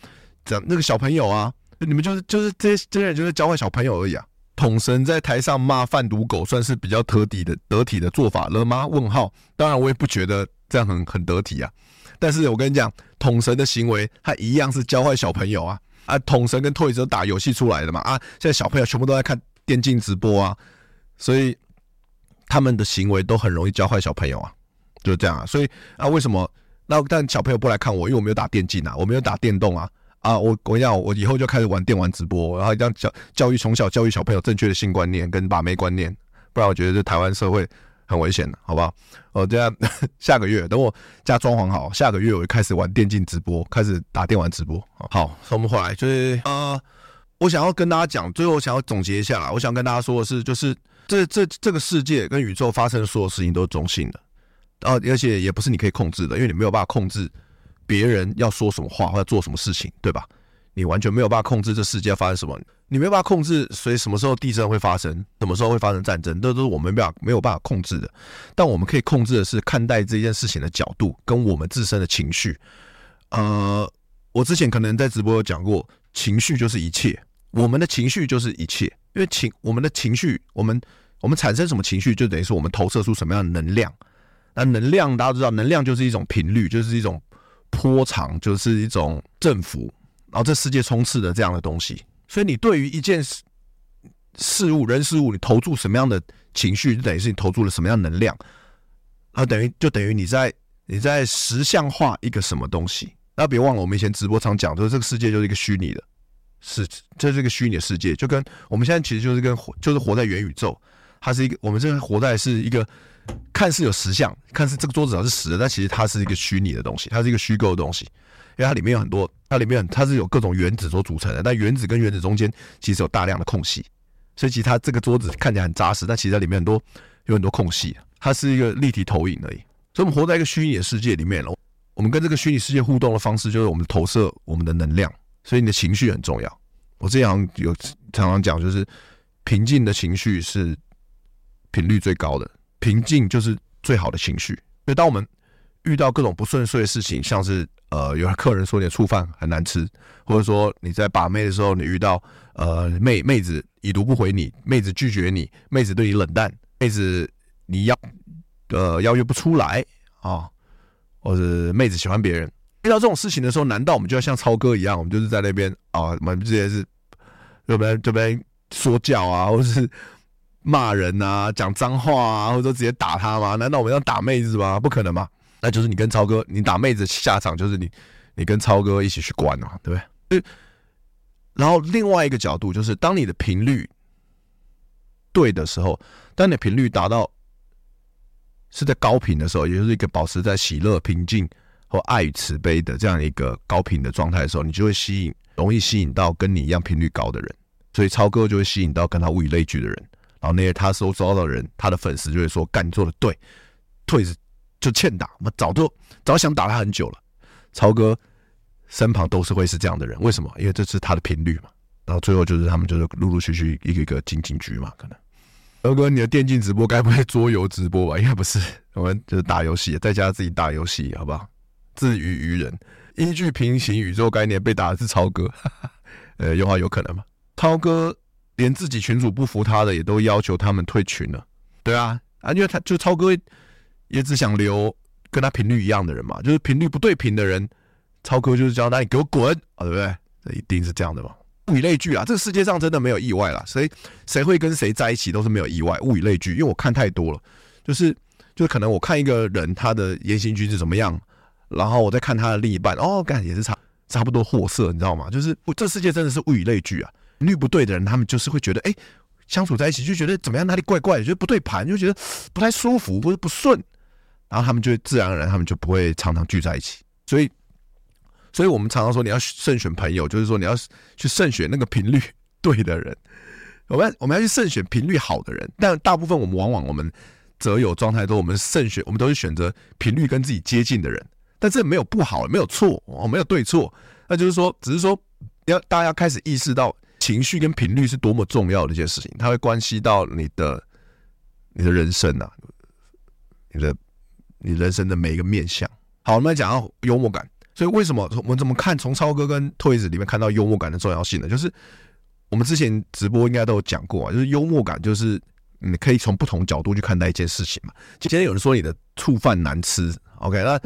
这那个小朋友啊，你们就是就是这些这些人就是教坏小朋友而已啊。统神在台上骂贩毒狗，算是比较得体的得体的做法了吗？问号。当然我也不觉得这样很很得体啊。但是我跟你讲，统神的行为他一样是教坏小朋友啊啊！统神跟 Toyz 都打游戏出来的嘛啊！现在小朋友全部都在看电竞直播啊。所以他们的行为都很容易教坏小朋友啊，就这样啊。所以啊，为什么那但小朋友不来看我？因为我没有打电竞啊，我没有打电动啊啊！我我要我以后就开始玩电玩直播，然后这样教教育从小教育小朋友正确的性观念跟把妹观念，不然我觉得这台湾社会很危险的，好不好？我这样 下个月等我家装潢好，下个月我就开始玩电竞直播，开始打电玩直播。好，我们回来就是呃，我想要跟大家讲，最后我想要总结一下啦，我想跟大家说的是，就是。这这这个世界跟宇宙发生的所有事情都是中性的，啊，而且也不是你可以控制的，因为你没有办法控制别人要说什么话或者做什么事情，对吧？你完全没有办法控制这世界发生什么，你没有办法控制所以什么时候地震会发生，什么时候会发生战争，这都是我们没办法没有办法控制的。但我们可以控制的是看待这件事情的角度跟我们自身的情绪。呃，我之前可能在直播有讲过，情绪就是一切，我们的情绪就是一切。因为情，我们的情绪，我们我们产生什么情绪，就等于是我们投射出什么样的能量。那能量大家都知道，能量就是一种频率，就是一种波长，就是一种振幅。然后这世界充斥着这样的东西，所以你对于一件事事物、人事物，你投注什么样的情绪，就等于是你投注了什么样能量。然后等于就等于你在你在实像化一个什么东西。那别忘了，我们以前直播常讲，就是这个世界就是一个虚拟的。是，这是一个虚拟的世界，就跟我们现在其实就是跟活，就是活在元宇宙。它是一个，我们这个活在是一个看似有实像，看似这个桌子上是实的，但其实它是一个虚拟的东西，它是一个虚构的东西。因为它里面有很多，它里面它是有各种原子所组成的，但原子跟原子中间其实有大量的空隙。所以其实它这个桌子看起来很扎实，但其实在里面很多有很多空隙，它是一个立体投影而已。所以我们活在一个虚拟的世界里面了。我们跟这个虚拟世界互动的方式，就是我们投射我们的能量。所以你的情绪很重要。我这样有常常讲，就是平静的情绪是频率最高的，平静就是最好的情绪。所以当我们遇到各种不顺遂的事情，像是呃有客人说你的醋饭很难吃，或者说你在把妹的时候，你遇到呃妹妹子已读不回你，妹子拒绝你，妹子对你冷淡，妹子你要呃邀约不出来啊。或者妹子喜欢别人，遇到这种事情的时候，难道我们就要像超哥一样，我们就是在那边啊，我们直接是这边？这边说教啊，或者是骂人啊，讲脏话啊，或者直接打他吗？难道我们要打妹子吗？不可能吗？那就是你跟超哥，你打妹子下场就是你，你跟超哥一起去关啊，对不对？然后另外一个角度就是，当你的频率对的时候，当你的频率达到。是在高频的时候，也就是一个保持在喜乐、平静或爱与慈悲的这样一个高频的状态的时候，你就会吸引，容易吸引到跟你一样频率高的人。所以超哥就会吸引到跟他物以类聚的人。然后那些他收招的人，他的粉丝就会说：“干，你做的对，退就欠打，我们早就早想打他很久了。”超哥身旁都是会是这样的人，为什么？因为这是他的频率嘛。然后最后就是他们就是陆陆续续一个一个进警局嘛，可能。二哥，你的电竞直播该不会桌游直播吧？应该不是，我们就是打游戏，在家自己打游戏，好不好？自娱娱人。依据平行宇宙概念被打的是超哥，呃，有话有可能吗？超哥连自己群主不服他的也都要求他们退群了。对啊，啊，因为他就超哥也只想留跟他频率一样的人嘛，就是频率不对频的人，超哥就是叫他你给我滚啊，对不对？这一定是这样的嘛。物以类聚啊，这个世界上真的没有意外啦。谁谁会跟谁在一起都是没有意外。物以类聚，因为我看太多了，就是就是可能我看一个人他的言行举止怎么样，然后我再看他的另一半，哦，干也是差差不多货色，你知道吗？就是这世界真的是物以类聚啊。频率不对的人，他们就是会觉得，哎，相处在一起就觉得怎么样，哪里怪怪的，就不对盘，就觉得 不太舒服或者不顺，然后他们就自然而然，他们就不会常常聚在一起，所以。所以我们常常说，你要慎选朋友，就是说你要去慎选那个频率 对的人。我们我们要去慎选频率好的人，但大部分我们往往我们择友状态都我们慎选，我们都是选择频率跟自己接近的人。但这没有不好，没有错，哦，没有对错。那就是说，只是说要大家开始意识到情绪跟频率是多么重要的一件事情，它会关系到你的你的人生啊，你的你人生的每一个面相。好，我们来讲到幽默感。所以为什么我们怎么看从超哥跟 Toyz 里面看到幽默感的重要性呢？就是我们之前直播应该都有讲过啊，就是幽默感就是你可以从不同角度去看待一件事情嘛。今天有人说你的醋饭难吃，OK，那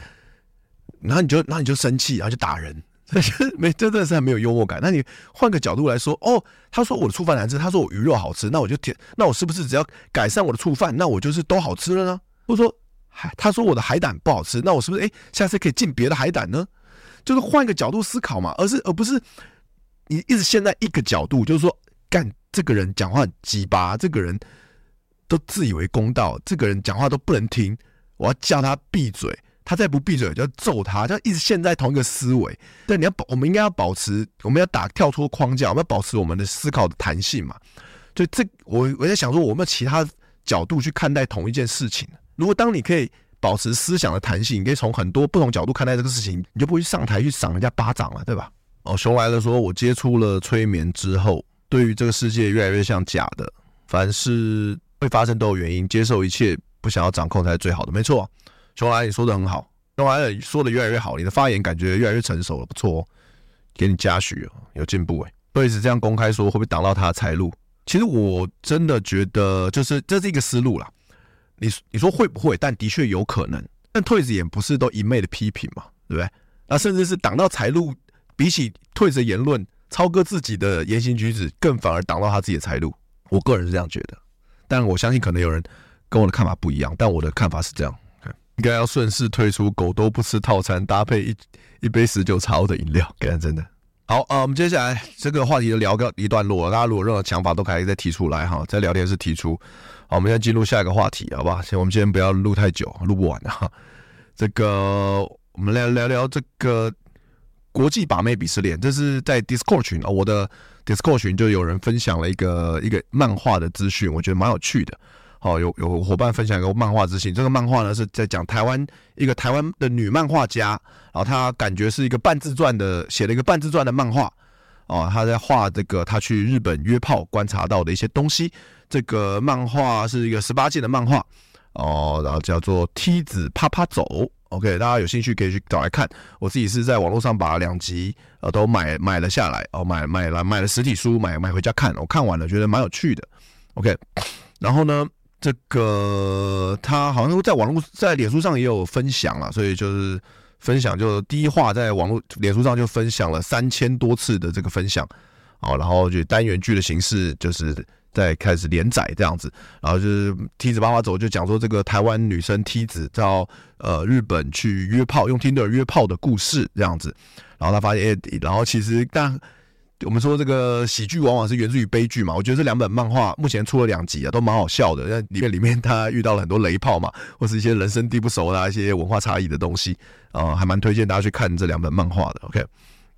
然后你就那你就生气，然后就打人，没真的是很没有幽默感。那你换个角度来说，哦，他说我的醋饭难吃，他说我鱼肉好吃，那我就填，那我是不是只要改善我的醋饭，那我就是都好吃了呢？或者说，海他说我的海胆不好吃，那我是不是哎下次可以进别的海胆呢？就是换一个角度思考嘛，而是而不是你一直陷在一个角度，就是说，干这个人讲话很鸡巴，这个人都自以为公道，这个人讲话都不能听，我要叫他闭嘴，他再不闭嘴就要揍他，就一直陷在同一个思维。对，你要保，我们应该要保持，我们要打跳出框架，我们要保持我们的思考的弹性嘛。就这，我我在想说，我们有其他角度去看待同一件事情。如果当你可以。保持思想的弹性，你可以从很多不同角度看待这个事情，你就不会上台去赏人家巴掌了，对吧？哦，熊来了说，我接触了催眠之后，对于这个世界越来越像假的，凡事会发生都有原因，接受一切，不想要掌控才是最好的。没错，熊来，你说的很好，熊来说的越来越好，你的发言感觉越来越成熟了，不错哦，给你嘉许哦，有进步哎。对，是这样公开说，会不会挡到他的财路？其实我真的觉得，就是这是一个思路啦。你你说会不会？但的确有可能。但 Toyz 也不是都一昧的批评嘛，对不对？那甚至是挡到财路，比起 Toyz 的言论，超哥自己的言行举止更反而挡到他自己的财路。我个人是这样觉得，但我相信可能有人跟我的看法不一样。但我的看法是这样：应该要顺势推出狗都不吃套餐，搭配一一杯十九超的饮料。感觉真的好啊！我们接下来这个话题就聊个一段落，大家如果任何想法都可以再提出来哈，在聊天室提出。好，我们现在进入下一个话题，好吧？先我们今天不要录太久，录不完啊。这个我们来聊聊这个国际把妹鄙视链，这是在 Discord 群啊，我的 Discord 群就有人分享了一个一个漫画的资讯，我觉得蛮有趣的。好，有有伙伴分享一个漫画资讯，这个漫画呢是在讲台湾一个台湾的女漫画家，然后她感觉是一个半自传的，写了一个半自传的漫画。哦，她在画这个她去日本约炮观察到的一些东西。这个漫画是一个十八禁的漫画。哦，然后叫做《梯子啪啪走》。OK，大家有兴趣可以去找来看。我自己是在网络上把两集呃都买买了下来，哦，买买了买了实体书，买买回家看。我看完了，觉得蛮有趣的。OK，然后呢，这个他好像在网络在脸书上也有分享了，所以就是分享就第一话在网络脸书上就分享了三千多次的这个分享。哦，然后就单元剧的形式就是。在开始连载这样子，然后就是梯子爸爸走，就讲说这个台湾女生梯子到呃日本去约炮，用 Tinder 约炮的故事这样子。然后他发现，欸、然后其实但我们说这个喜剧往往是源自于悲剧嘛。我觉得这两本漫画目前出了两集啊，都蛮好笑的。那里面里面他遇到了很多雷炮嘛，或是一些人生地不熟的一些文化差异的东西啊、呃，还蛮推荐大家去看这两本漫画的。OK，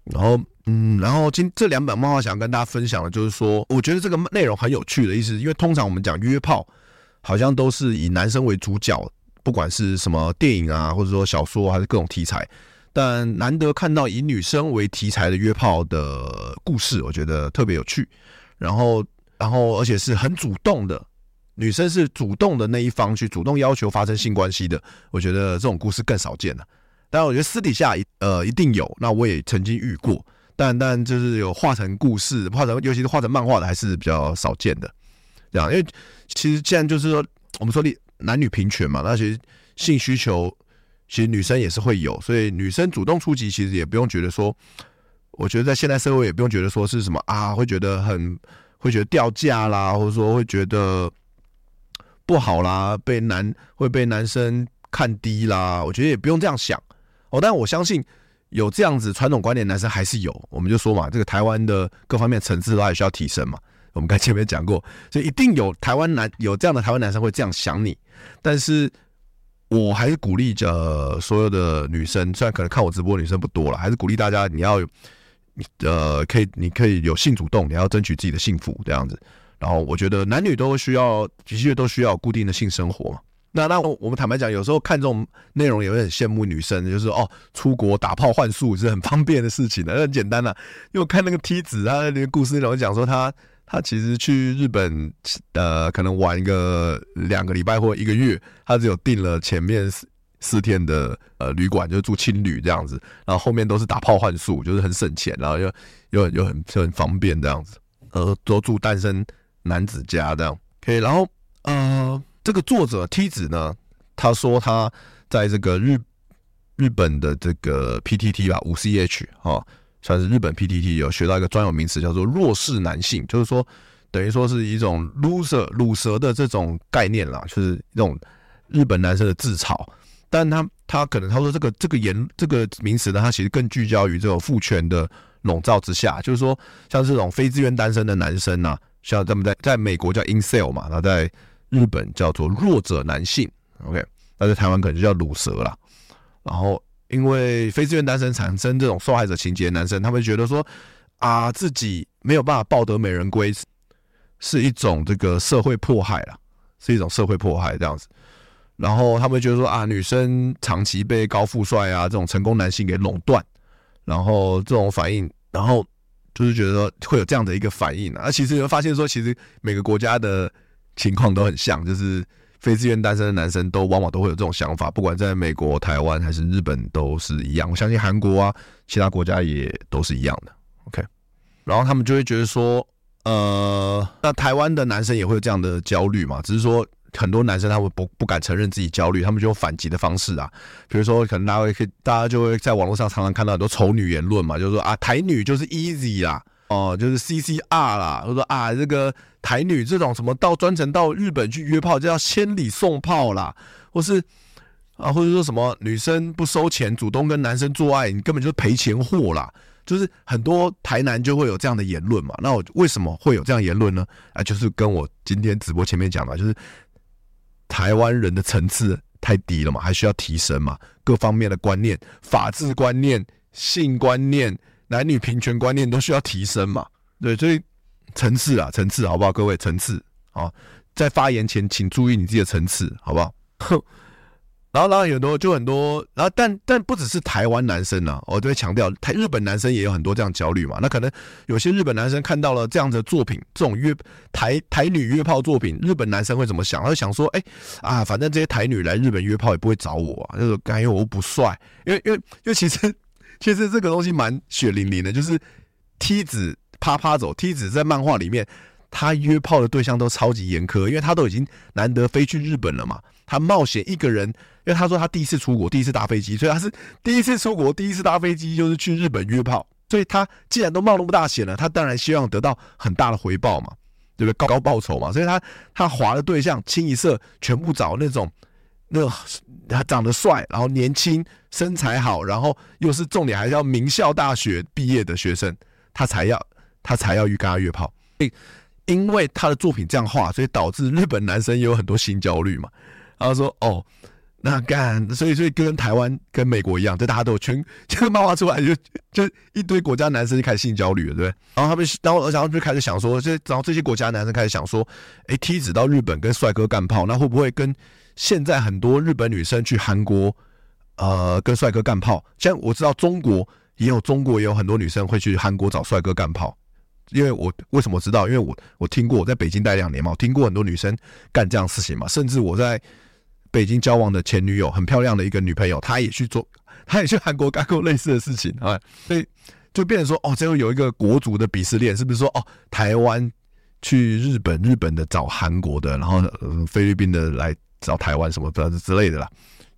然后。嗯，然后今这两本漫画想跟大家分享的，就是说，我觉得这个内容很有趣的意思，因为通常我们讲约炮，好像都是以男生为主角，不管是什么电影啊，或者说小说还是各种题材，但难得看到以女生为题材的约炮的故事，我觉得特别有趣。然后，然后而且是很主动的，女生是主动的那一方去主动要求发生性关系的，我觉得这种故事更少见了。但我觉得私底下一呃一定有，那我也曾经遇过。但但就是有画成故事，画成尤其是画成漫画的，还是比较少见的。这样，因为其实既然就是说，我们说的男女平权嘛，那其实性需求其实女生也是会有，所以女生主动出击，其实也不用觉得说，我觉得在现代社会也不用觉得说是什么啊，会觉得很会觉得掉价啦，或者说会觉得不好啦，被男会被男生看低啦，我觉得也不用这样想哦。但我相信。有这样子传统观念，男生还是有。我们就说嘛，这个台湾的各方面层次都还需要提升嘛。我们刚前面讲过，所以一定有台湾男有这样的台湾男生会这样想你。但是我还是鼓励着所有的女生，虽然可能看我直播的女生不多了，还是鼓励大家，你要呃可以你可以有性主动，你要争取自己的幸福这样子。然后我觉得男女都需要，的确都需要固定的性生活嘛。那那我们坦白讲，有时候看这种内容也会很羡慕女生，就是哦，出国打炮换宿是很方便的事情的，很简单啊。因为我看那个梯子，他那个故事内容讲说他，他其实去日本呃，可能玩一个两个礼拜或一个月，他只有订了前面四四天的呃旅馆，就是住青旅这样子，然后后面都是打炮换宿，就是很省钱，然后又又又很就很方便这样子，呃，都住单身男子家这样，可以，然后呃。这个作者梯子呢，他说他在这个日日本的这个 PTT 吧，五 CH 哈，算是日本 PTT 有学到一个专有名词，叫做弱势男性，就是说等于说是一种 loser 鲁蛇的这种概念啦，就是一种日本男生的自嘲。但他他可能他说这个这个言这个名词呢，他其实更聚焦于这种父权的笼罩之下，就是说像这种非自愿单身的男生呐，像他们在在美国叫 incel 嘛，他在。日本叫做弱者男性，OK，那在台湾可能就叫鲁蛇啦。然后，因为非自愿单身产生这种受害者情节的男生，他们觉得说啊，自己没有办法抱得美人归，是一种这个社会迫害啦，是一种社会迫害这样子。然后他们觉得说啊，女生长期被高富帅啊这种成功男性给垄断，然后这种反应，然后就是觉得说会有这样的一个反应啊。其实你会发现说，其实每个国家的。情况都很像，就是非自愿单身的男生都往往都会有这种想法，不管在美国、台湾还是日本都是一样。我相信韩国啊，其他国家也都是一样的。OK，然后他们就会觉得说，呃，那台湾的男生也会有这样的焦虑嘛？只是说很多男生他会不不敢承认自己焦虑，他们就用反击的方式啊，比如说可能大家会可以，大家就会在网络上常常看到很多丑女言论嘛，就是说啊，台女就是 easy 啦。哦，就是 CCR 啦，或者啊，这个台女这种什么到专程到日本去约炮，就叫千里送炮啦，或是啊，或者说什么女生不收钱主动跟男生做爱，你根本就是赔钱货啦。就是很多台男就会有这样的言论嘛。那我为什么会有这样言论呢？啊，就是跟我今天直播前面讲的，就是台湾人的层次太低了嘛，还需要提升嘛，各方面的观念、法治观念、性观念。男女平权观念都需要提升嘛，对，所以层次啊，层次好不好？各位层次啊，在发言前请注意你自己的层次，好不好？然后，然后有很多，就很多，然后但但不只是台湾男生呢、啊，我都会强调，台日本男生也有很多这样焦虑嘛。那可能有些日本男生看到了这样的作品，这种约台台女约炮作品，日本男生会怎么想？他会想说，哎啊，反正这些台女来日本约炮也不会找我啊，就是感觉我不帅，因为因为因为其实其实这个东西蛮血淋淋的，就是梯子啪啪走，梯子在漫画里面，他约炮的对象都超级严苛，因为他都已经难得飞去日本了嘛。他冒险一个人，因为他说他第一次出国，第一次搭飞机，所以他是第一次出国，第一次搭飞机就是去日本约炮。所以他既然都冒那么大险了，他当然希望得到很大的回报嘛，对不对？高高报酬嘛。所以他他滑的对象清一色全部找那种那他长得帅，然后年轻，身材好，然后又是重点还是要名校大学毕业的学生，他才要他才要去跟他约炮。因为他的作品这样画，所以导致日本男生也有很多性焦虑嘛。然后说哦，那干，所以所以跟台湾跟美国一样，就大家都全这个漫画出来就就一堆国家男生就开始性焦虑了，对不对？然后他们然后然后就开始想说，这然后这些国家男生开始想说，哎，梯子到日本跟帅哥干炮，那会不会跟现在很多日本女生去韩国呃跟帅哥干炮？像我知道中国也有中国也有很多女生会去韩国找帅哥干炮。因为我为什么知道？因为我我听过，我在北京待两年嘛，我听过很多女生干这样事情嘛。甚至我在北京交往的前女友，很漂亮的一个女朋友，她也去做，她也去韩国干过类似的事情啊。所以就变成说，哦，最后有一个国足的鄙视链，是不是说，哦，台湾去日本，日本的找韩国的，然后、呃、菲律宾的来找台湾什么的之类的啦。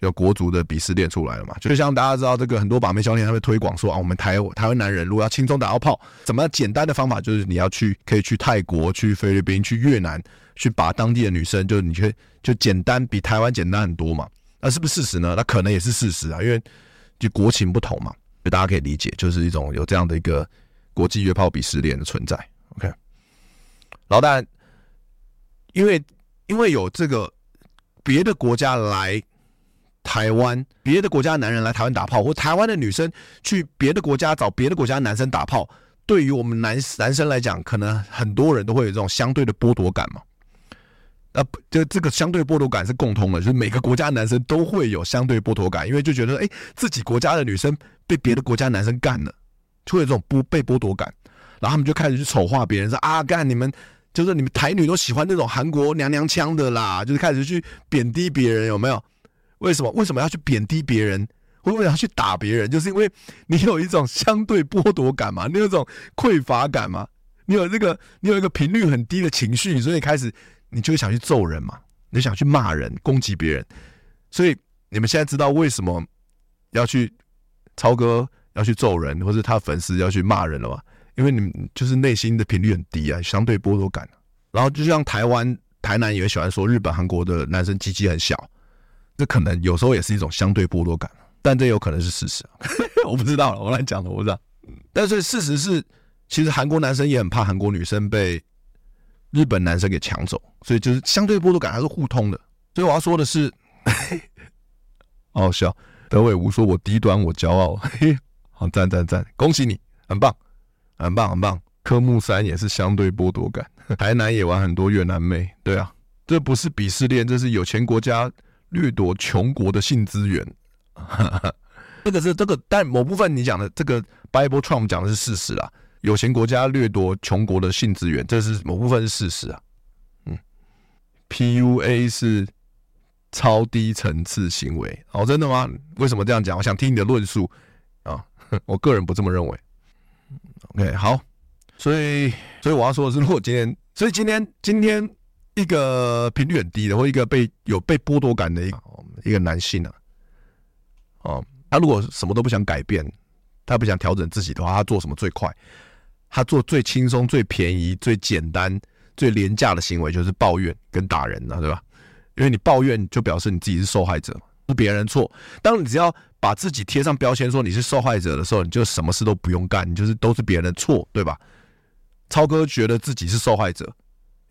有国足的鄙视链出来了嘛？就像大家知道，这个很多把妹教练他会推广说啊，我们台台湾男人如果要轻松打到炮，怎么简单的方法就是你要去可以去泰国、去菲律宾、去越南，去把当地的女生，就你去就简单比台湾简单很多嘛？那是不是事实呢？那可能也是事实啊，因为就国情不同嘛，就大家可以理解，就是一种有这样的一个国际约炮鄙视链的存在。OK，老大，因为因为有这个别的国家来。台湾别的国家男人来台湾打炮，或台湾的女生去别的国家找别的国家男生打炮，对于我们男男生来讲，可能很多人都会有这种相对的剥夺感嘛。呃，就这个相对剥夺感是共通的，就是每个国家男生都会有相对剥夺感，因为就觉得哎，自己国家的女生被别的国家男生干了，就会有这种不被剥夺感，然后他们就开始去丑化别人，说啊干你们就是你们台女都喜欢那种韩国娘娘腔的啦，就是开始去贬低别人，有没有？为什么为什么要去贬低别人？为什么要去打别人？就是因为你有一种相对剥夺感嘛，你有一种匮乏感嘛，你有这个你有一个频率很低的情绪，所以开始你就会想去揍人嘛，你想去骂人、攻击别人。所以你们现在知道为什么要去超哥要去揍人，或是他粉丝要去骂人了吗？因为你们就是内心的频率很低啊，相对剥夺感。然后就像台湾台南也会喜欢说日本、韩国的男生鸡鸡很小。这可能有时候也是一种相对剥夺感，但这有可能是事实，我不知道了，我来讲的，我不知道。但是事实是，其实韩国男生也很怕韩国女生被日本男生给抢走，所以就是相对剥夺感还是互通的。所以我要说的是，好笑，德伟吴说：“我低端，我骄傲。” 嘿，好赞赞赞，恭喜你，很棒，很棒，很棒。科目三也是相对剥夺感，台南也玩很多越南妹，对啊，这不是鄙视链，这是有钱国家。掠夺穷国的性资源，这个是这个，但某部分你讲的这个 Bible Trump 讲的是事实啊。有钱国家掠夺穷国的性资源，这是某部分是事实啊。嗯，PUA 是超低层次行为哦，真的吗？为什么这样讲？我想听你的论述啊。我个人不这么认为。OK，好，所以所以我要说的是，如果今天，所以今天今天。一个频率很低的，或一个被有被剥夺感的一个一个男性啊，哦，他如果什么都不想改变，他不想调整自己的话，他做什么最快？他做最轻松、最便宜、最简单、最廉价的行为就是抱怨跟打人了，对吧？因为你抱怨就表示你自己是受害者，是别人错。当你只要把自己贴上标签说你是受害者的时候，你就什么事都不用干，你就是都是别人的错，对吧？超哥觉得自己是受害者。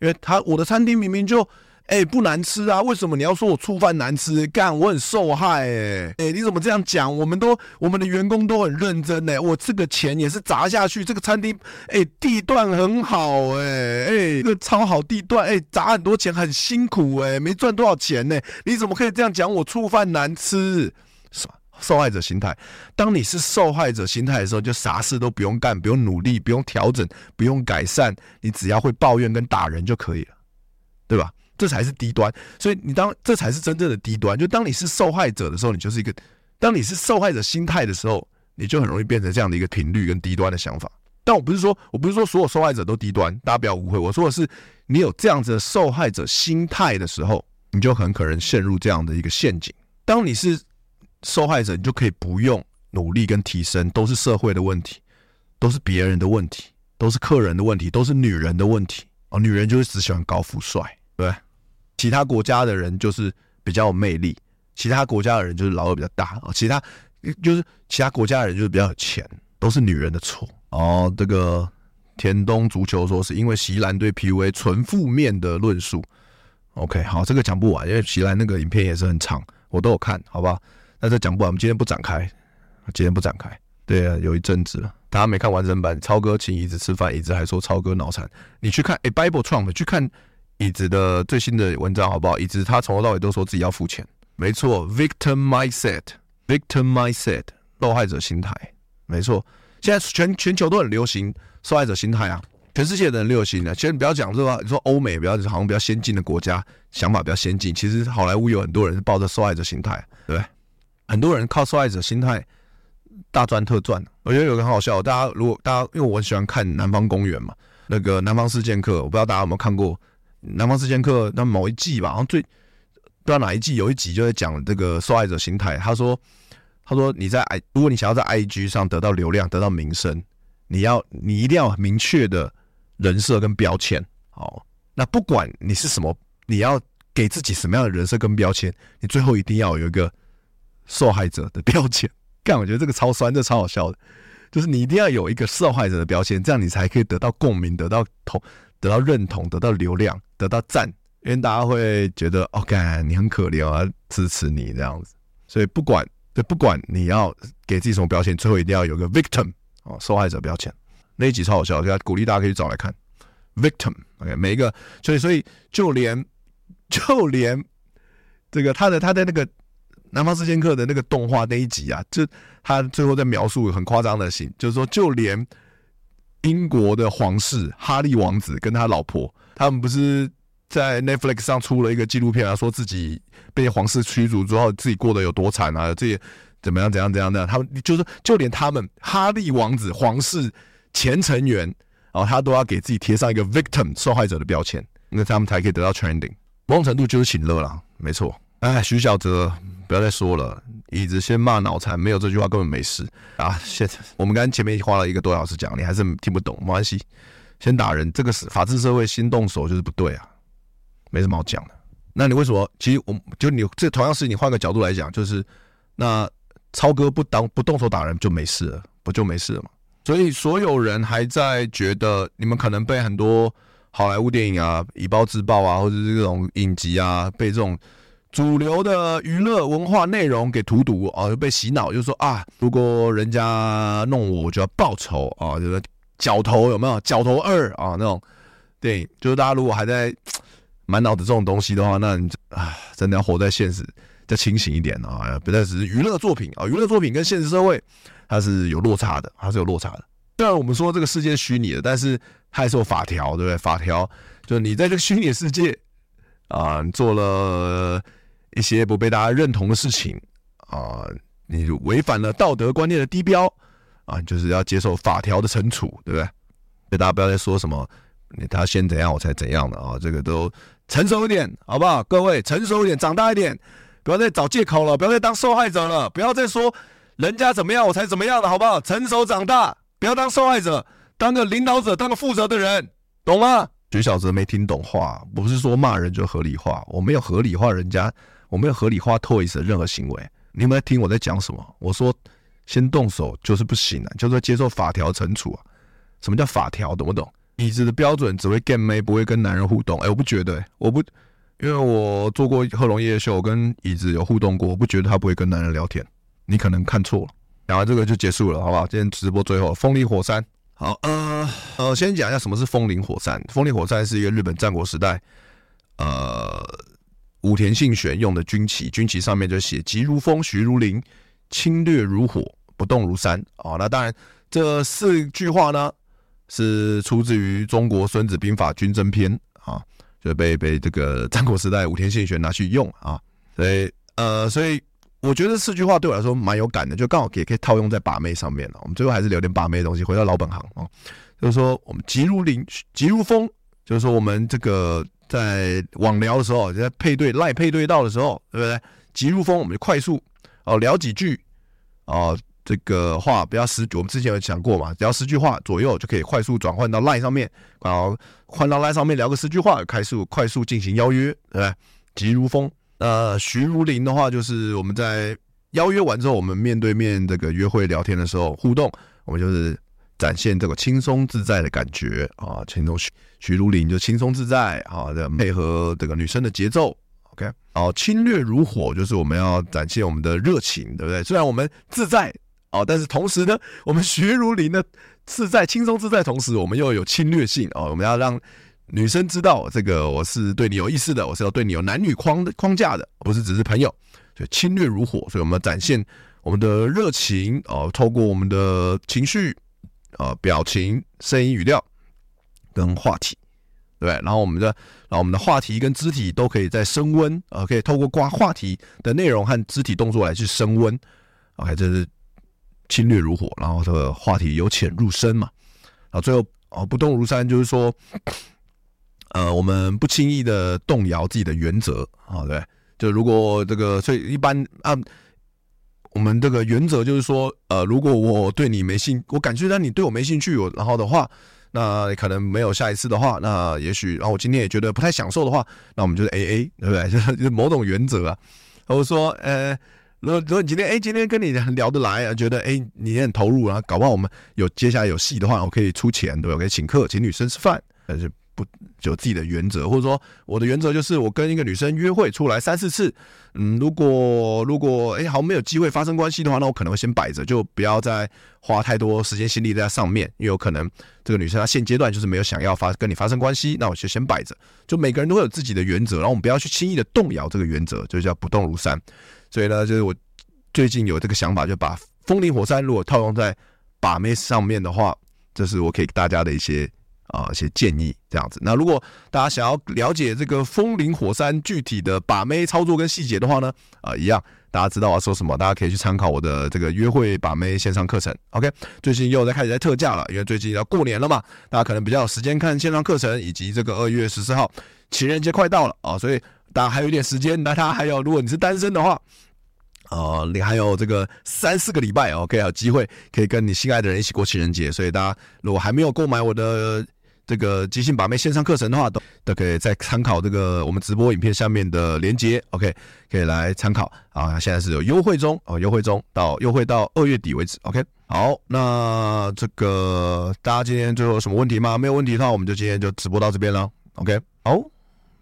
因为他我的餐厅明明就，哎、不难吃啊，为什么你要说我醋饭难吃？干，我很受害、欸，哎，哎，你怎么这样讲？我们都我们的员工都很认真、欸，我这个钱也是砸下去，这个餐厅，哎、地段很好、欸，哎，哎，这个超好地段，哎、砸很多钱，很辛苦、欸，哎，没赚多少钱呢、你怎么可以这样讲我醋饭难吃？受害者心态，当你是受害者心态的时候，就啥事都不用干，不用努力，不用调整，不用改善，你只要会抱怨跟打人就可以了，对吧？这才是低端。所以你当这才是真正的低端。就当你是受害者的时候，你就是一个；当你是受害者心态的时候，你就很容易变成这样的一个频率跟低端的想法。但我不是说，我不是说所有受害者都低端，大家不要误会。我说的是，你有这样子的受害者心态的时候，你就很可能陷入这样的一个陷阱。当你是。受害者，你就可以不用努力跟提升，都是社会的问题，都是别人的问题，都是客人的问题，都是女人的问题哦。女人就是只喜欢高富帅，对。其他国家的人就是比较有魅力，其他国家的人就是老二比较大哦。其他就是其他国家的人就是比较有钱，都是女人的错哦。这个田东足球说是因为席兰对 PUA 纯负面的论述。OK，好，这个讲不完，因为席兰那个影片也是很长，我都有看，好不好？那这讲不完，我们今天不展开，今天不展开。对啊，有一阵子了，大家没看完整版。超哥请椅子吃饭，椅子还说超哥脑残。你去看，哎，Bible Trump 去看椅子的最新的文章好不好？椅子他从头到尾都说自己要付钱，没错，Victim Mindset，Victim Mindset，受害者心态，没错。现在全全球都很流行受害者心态啊，全世界的人流行啊。其实你不要讲这个，你说欧美比较好像比较先进的国家，想法比较先进。其实好莱坞有很多人是抱着受害者心态，对不对？很多人靠受害者心态大赚特赚，我觉得有个很好笑。大家如果大家因为我很喜欢看《南方公园》嘛，那个《南方四剑客》，我不知道大家有没有看过《南方四剑客》那某一季吧，好像最不知道哪一季有一集就在讲这个受害者心态。他说：“他说你在 i 如果你想要在 IG 上得到流量、得到名声，你要你一定要明确的人设跟标签。好，那不管你是什么，你要给自己什么样的人设跟标签，你最后一定要有一个。”受害者的标签，干，我觉得这个超酸，这超好笑的，就是你一定要有一个受害者的标签，这样你才可以得到共鸣，得到同，得到认同，得到流量，得到赞，因为大家会觉得，哦，干，你很可怜啊，支持你这样子。所以不管，就不管你要给自己什么标签，最后一定要有个 victim 哦，受害者标签。那一集超好笑，就鼓励大家可以找来看 victim。OK，每一个，所以所以就连就连这个他的他的那个。南方四剑客的那个动画那一集啊，就他最后在描述很夸张的信，就是说，就连英国的皇室哈利王子跟他老婆，他们不是在 Netflix 上出了一个纪录片啊，说自己被皇室驱逐之后，自己过得有多惨啊，这些怎么样怎样怎样的，他们就是就连他们哈利王子皇室前成员啊，他都要给自己贴上一个 victim 受害者的标签，那他们才可以得到 trending，某种程度就是请乐了，没错。哎，徐小泽。不要再说了，椅子先骂脑残，没有这句话根本没事啊！现在我们刚刚前面花了一个多小时讲，你还是听不懂，没关系，先打人，这个是法治社会，先动手就是不对啊，没什么好讲的。那你为什么？其实我就你这同样是你换个角度来讲，就是那超哥不当不动手打人就没事了，不就没事了吗？所以所有人还在觉得你们可能被很多好莱坞电影啊以暴制暴啊，或者是这种影集啊被这种。主流的娱乐文化内容给荼毒啊，又被洗脑，就是说啊，如果人家弄我，我就要报仇啊，就是角头有没有？角头二啊，那种电影，就是大家如果还在 满脑子这种东西的话，那你啊，真的要活在现实，再清醒一点啊，不再只是娱乐作品啊，娱乐作品跟现实社会它是有落差的，它是有落差的。虽然我们说这个世界虚拟的，但是它还是有法条，对不对？法条就是你在这个虚拟世界啊，你做了。一些不被大家认同的事情啊，你违反了道德观念的低标啊，就是要接受法条的惩处，对不对？所以大家不要再说什么你他先怎样我才怎样的啊，这个都成熟一点，好不好？各位成熟一点，长大一点，不要再找借口了，不要再当受害者了，不要再说人家怎么样我才怎么样的，好不好？成熟长大，不要当受害者，当个领导者，当个负责的人，懂吗？徐小泽没听懂话，不是说骂人就合理化，我没有合理化人家。我没有合理化 Toys 的任何行为，你有没有听我在讲什么？我说先动手就是不行啊，就是接受法条惩处啊。什么叫法条？懂不懂？椅子的标准只会 game 妹，不会跟男人互动。哎，我不觉得，我不，因为我做过贺龙夜秀，跟椅子有互动过，我不觉得他不会跟男人聊天。你可能看错了。讲完这个就结束了，好不好？今天直播最后，风林火山。好，呃呃，先讲一下什么是风林火山。风林火山是一个日本战国时代，呃，武田信玄用的军旗，军旗上面就写“急如风，徐如林，侵略如火，不动如山”。哦，那当然，这四句话呢是出自于中国《孙子兵法·军争篇》啊，就被被这个战国时代武田信玄拿去用啊。所以，呃，所以。我觉得四句话对我来说蛮有感的，就刚好也可以套用在把妹上面了。我们最后还是留点把妹的东西，回到老本行啊，就是说我们急如林，急如风，就是说我们这个在网聊的时候，就在配对赖配对到的时候，对不对？急如风，我们就快速哦聊几句哦，这个话不要十，我们之前有讲过嘛，只要十句话左右就可以快速转换到赖上面，然后换到赖上面聊个十句话，快速快速进行邀约，对不对？急如风。呃，徐如林的话，就是我们在邀约完之后，我们面对面这个约会聊天的时候互动，我们就是展现这个轻松自在的感觉啊，轻松徐徐如林就轻松自在啊，的配合这个女生的节奏，OK，哦，侵略如火，就是我们要展现我们的热情，对不对？虽然我们自在哦，但是同时呢，我们徐如林呢自在轻松自在，同时我们又有侵略性哦，我们要让。女生知道这个我是对你有意思的，我是要对你有男女框的框架的，不是只是朋友，所以侵略如火，所以我们要展现我们的热情哦，透过我们的情绪、呃、表情、声音、语调跟话题，对，然后我们的，然后我们的话题跟肢体都可以再升温、呃，可以透过挂话题的内容和肢体动作来去升温，OK，这是侵略如火，然后这个话题由浅入深嘛，然后最后哦、呃、不动如山，就是说。呃，我们不轻易的动摇自己的原则啊，对，就如果这个，所以一般啊，我们这个原则就是说，呃，如果我对你没兴，我感觉到你对我没兴趣，我然后的话，那可能没有下一次的话，那也许，然后我今天也觉得不太享受的话，那我们就是 AA，对不对？就是某种原则啊。或者说，呃，如果如果今天哎，今天跟你聊得来啊，觉得哎，你也很投入，然后搞不好我们有接下来有戏的话，我可以出钱，对吧？我可以请客，请女生吃饭，但是。不有自己的原则，或者说我的原则就是，我跟一个女生约会出来三四次，嗯，如果如果哎，好像没有机会发生关系的话，那我可能会先摆着，就不要再花太多时间心力在上面，因为有可能这个女生她现阶段就是没有想要发跟你发生关系，那我就先摆着。就每个人都会有自己的原则，然后我们不要去轻易的动摇这个原则，就叫不动如山。所以呢，就是我最近有这个想法，就把风林火山如果套用在把妹上面的话，这是我给大家的一些。啊，一些建议这样子。那如果大家想要了解这个风林火山具体的把妹操作跟细节的话呢，啊，一样，大家知道我要说什么，大家可以去参考我的这个约会把妹线上课程。OK，最近又在开始在特价了，因为最近要过年了嘛，大家可能比较有时间看线上课程，以及这个二月十四号情人节快到了啊，所以大家还有一点时间。那他还有，如果你是单身的话，呃，你还有这个三四个礼拜，OK，有机会可以跟你心爱的人一起过情人节。所以大家如果还没有购买我的这个即兴把妹线上课程的话，都都可以再参考这个我们直播影片下面的链接，OK，可以来参考啊。现在是有优惠中哦，优惠中到优惠到二月底为止，OK。好，那这个大家今天最后有什么问题吗？没有问题的话，我们就今天就直播到这边了，OK。好，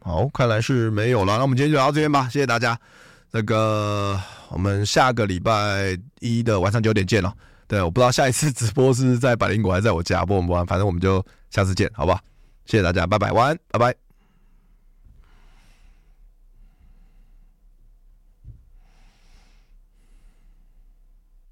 好，看来是没有了，那我们今天就到这边吧，谢谢大家。这个我们下个礼拜一的晚上九点见了。对，我不知道下一次直播是在百灵果还是在我家，不管不管，反正我们就。下次见，好吧，谢谢大家，拜拜，晚安，拜拜。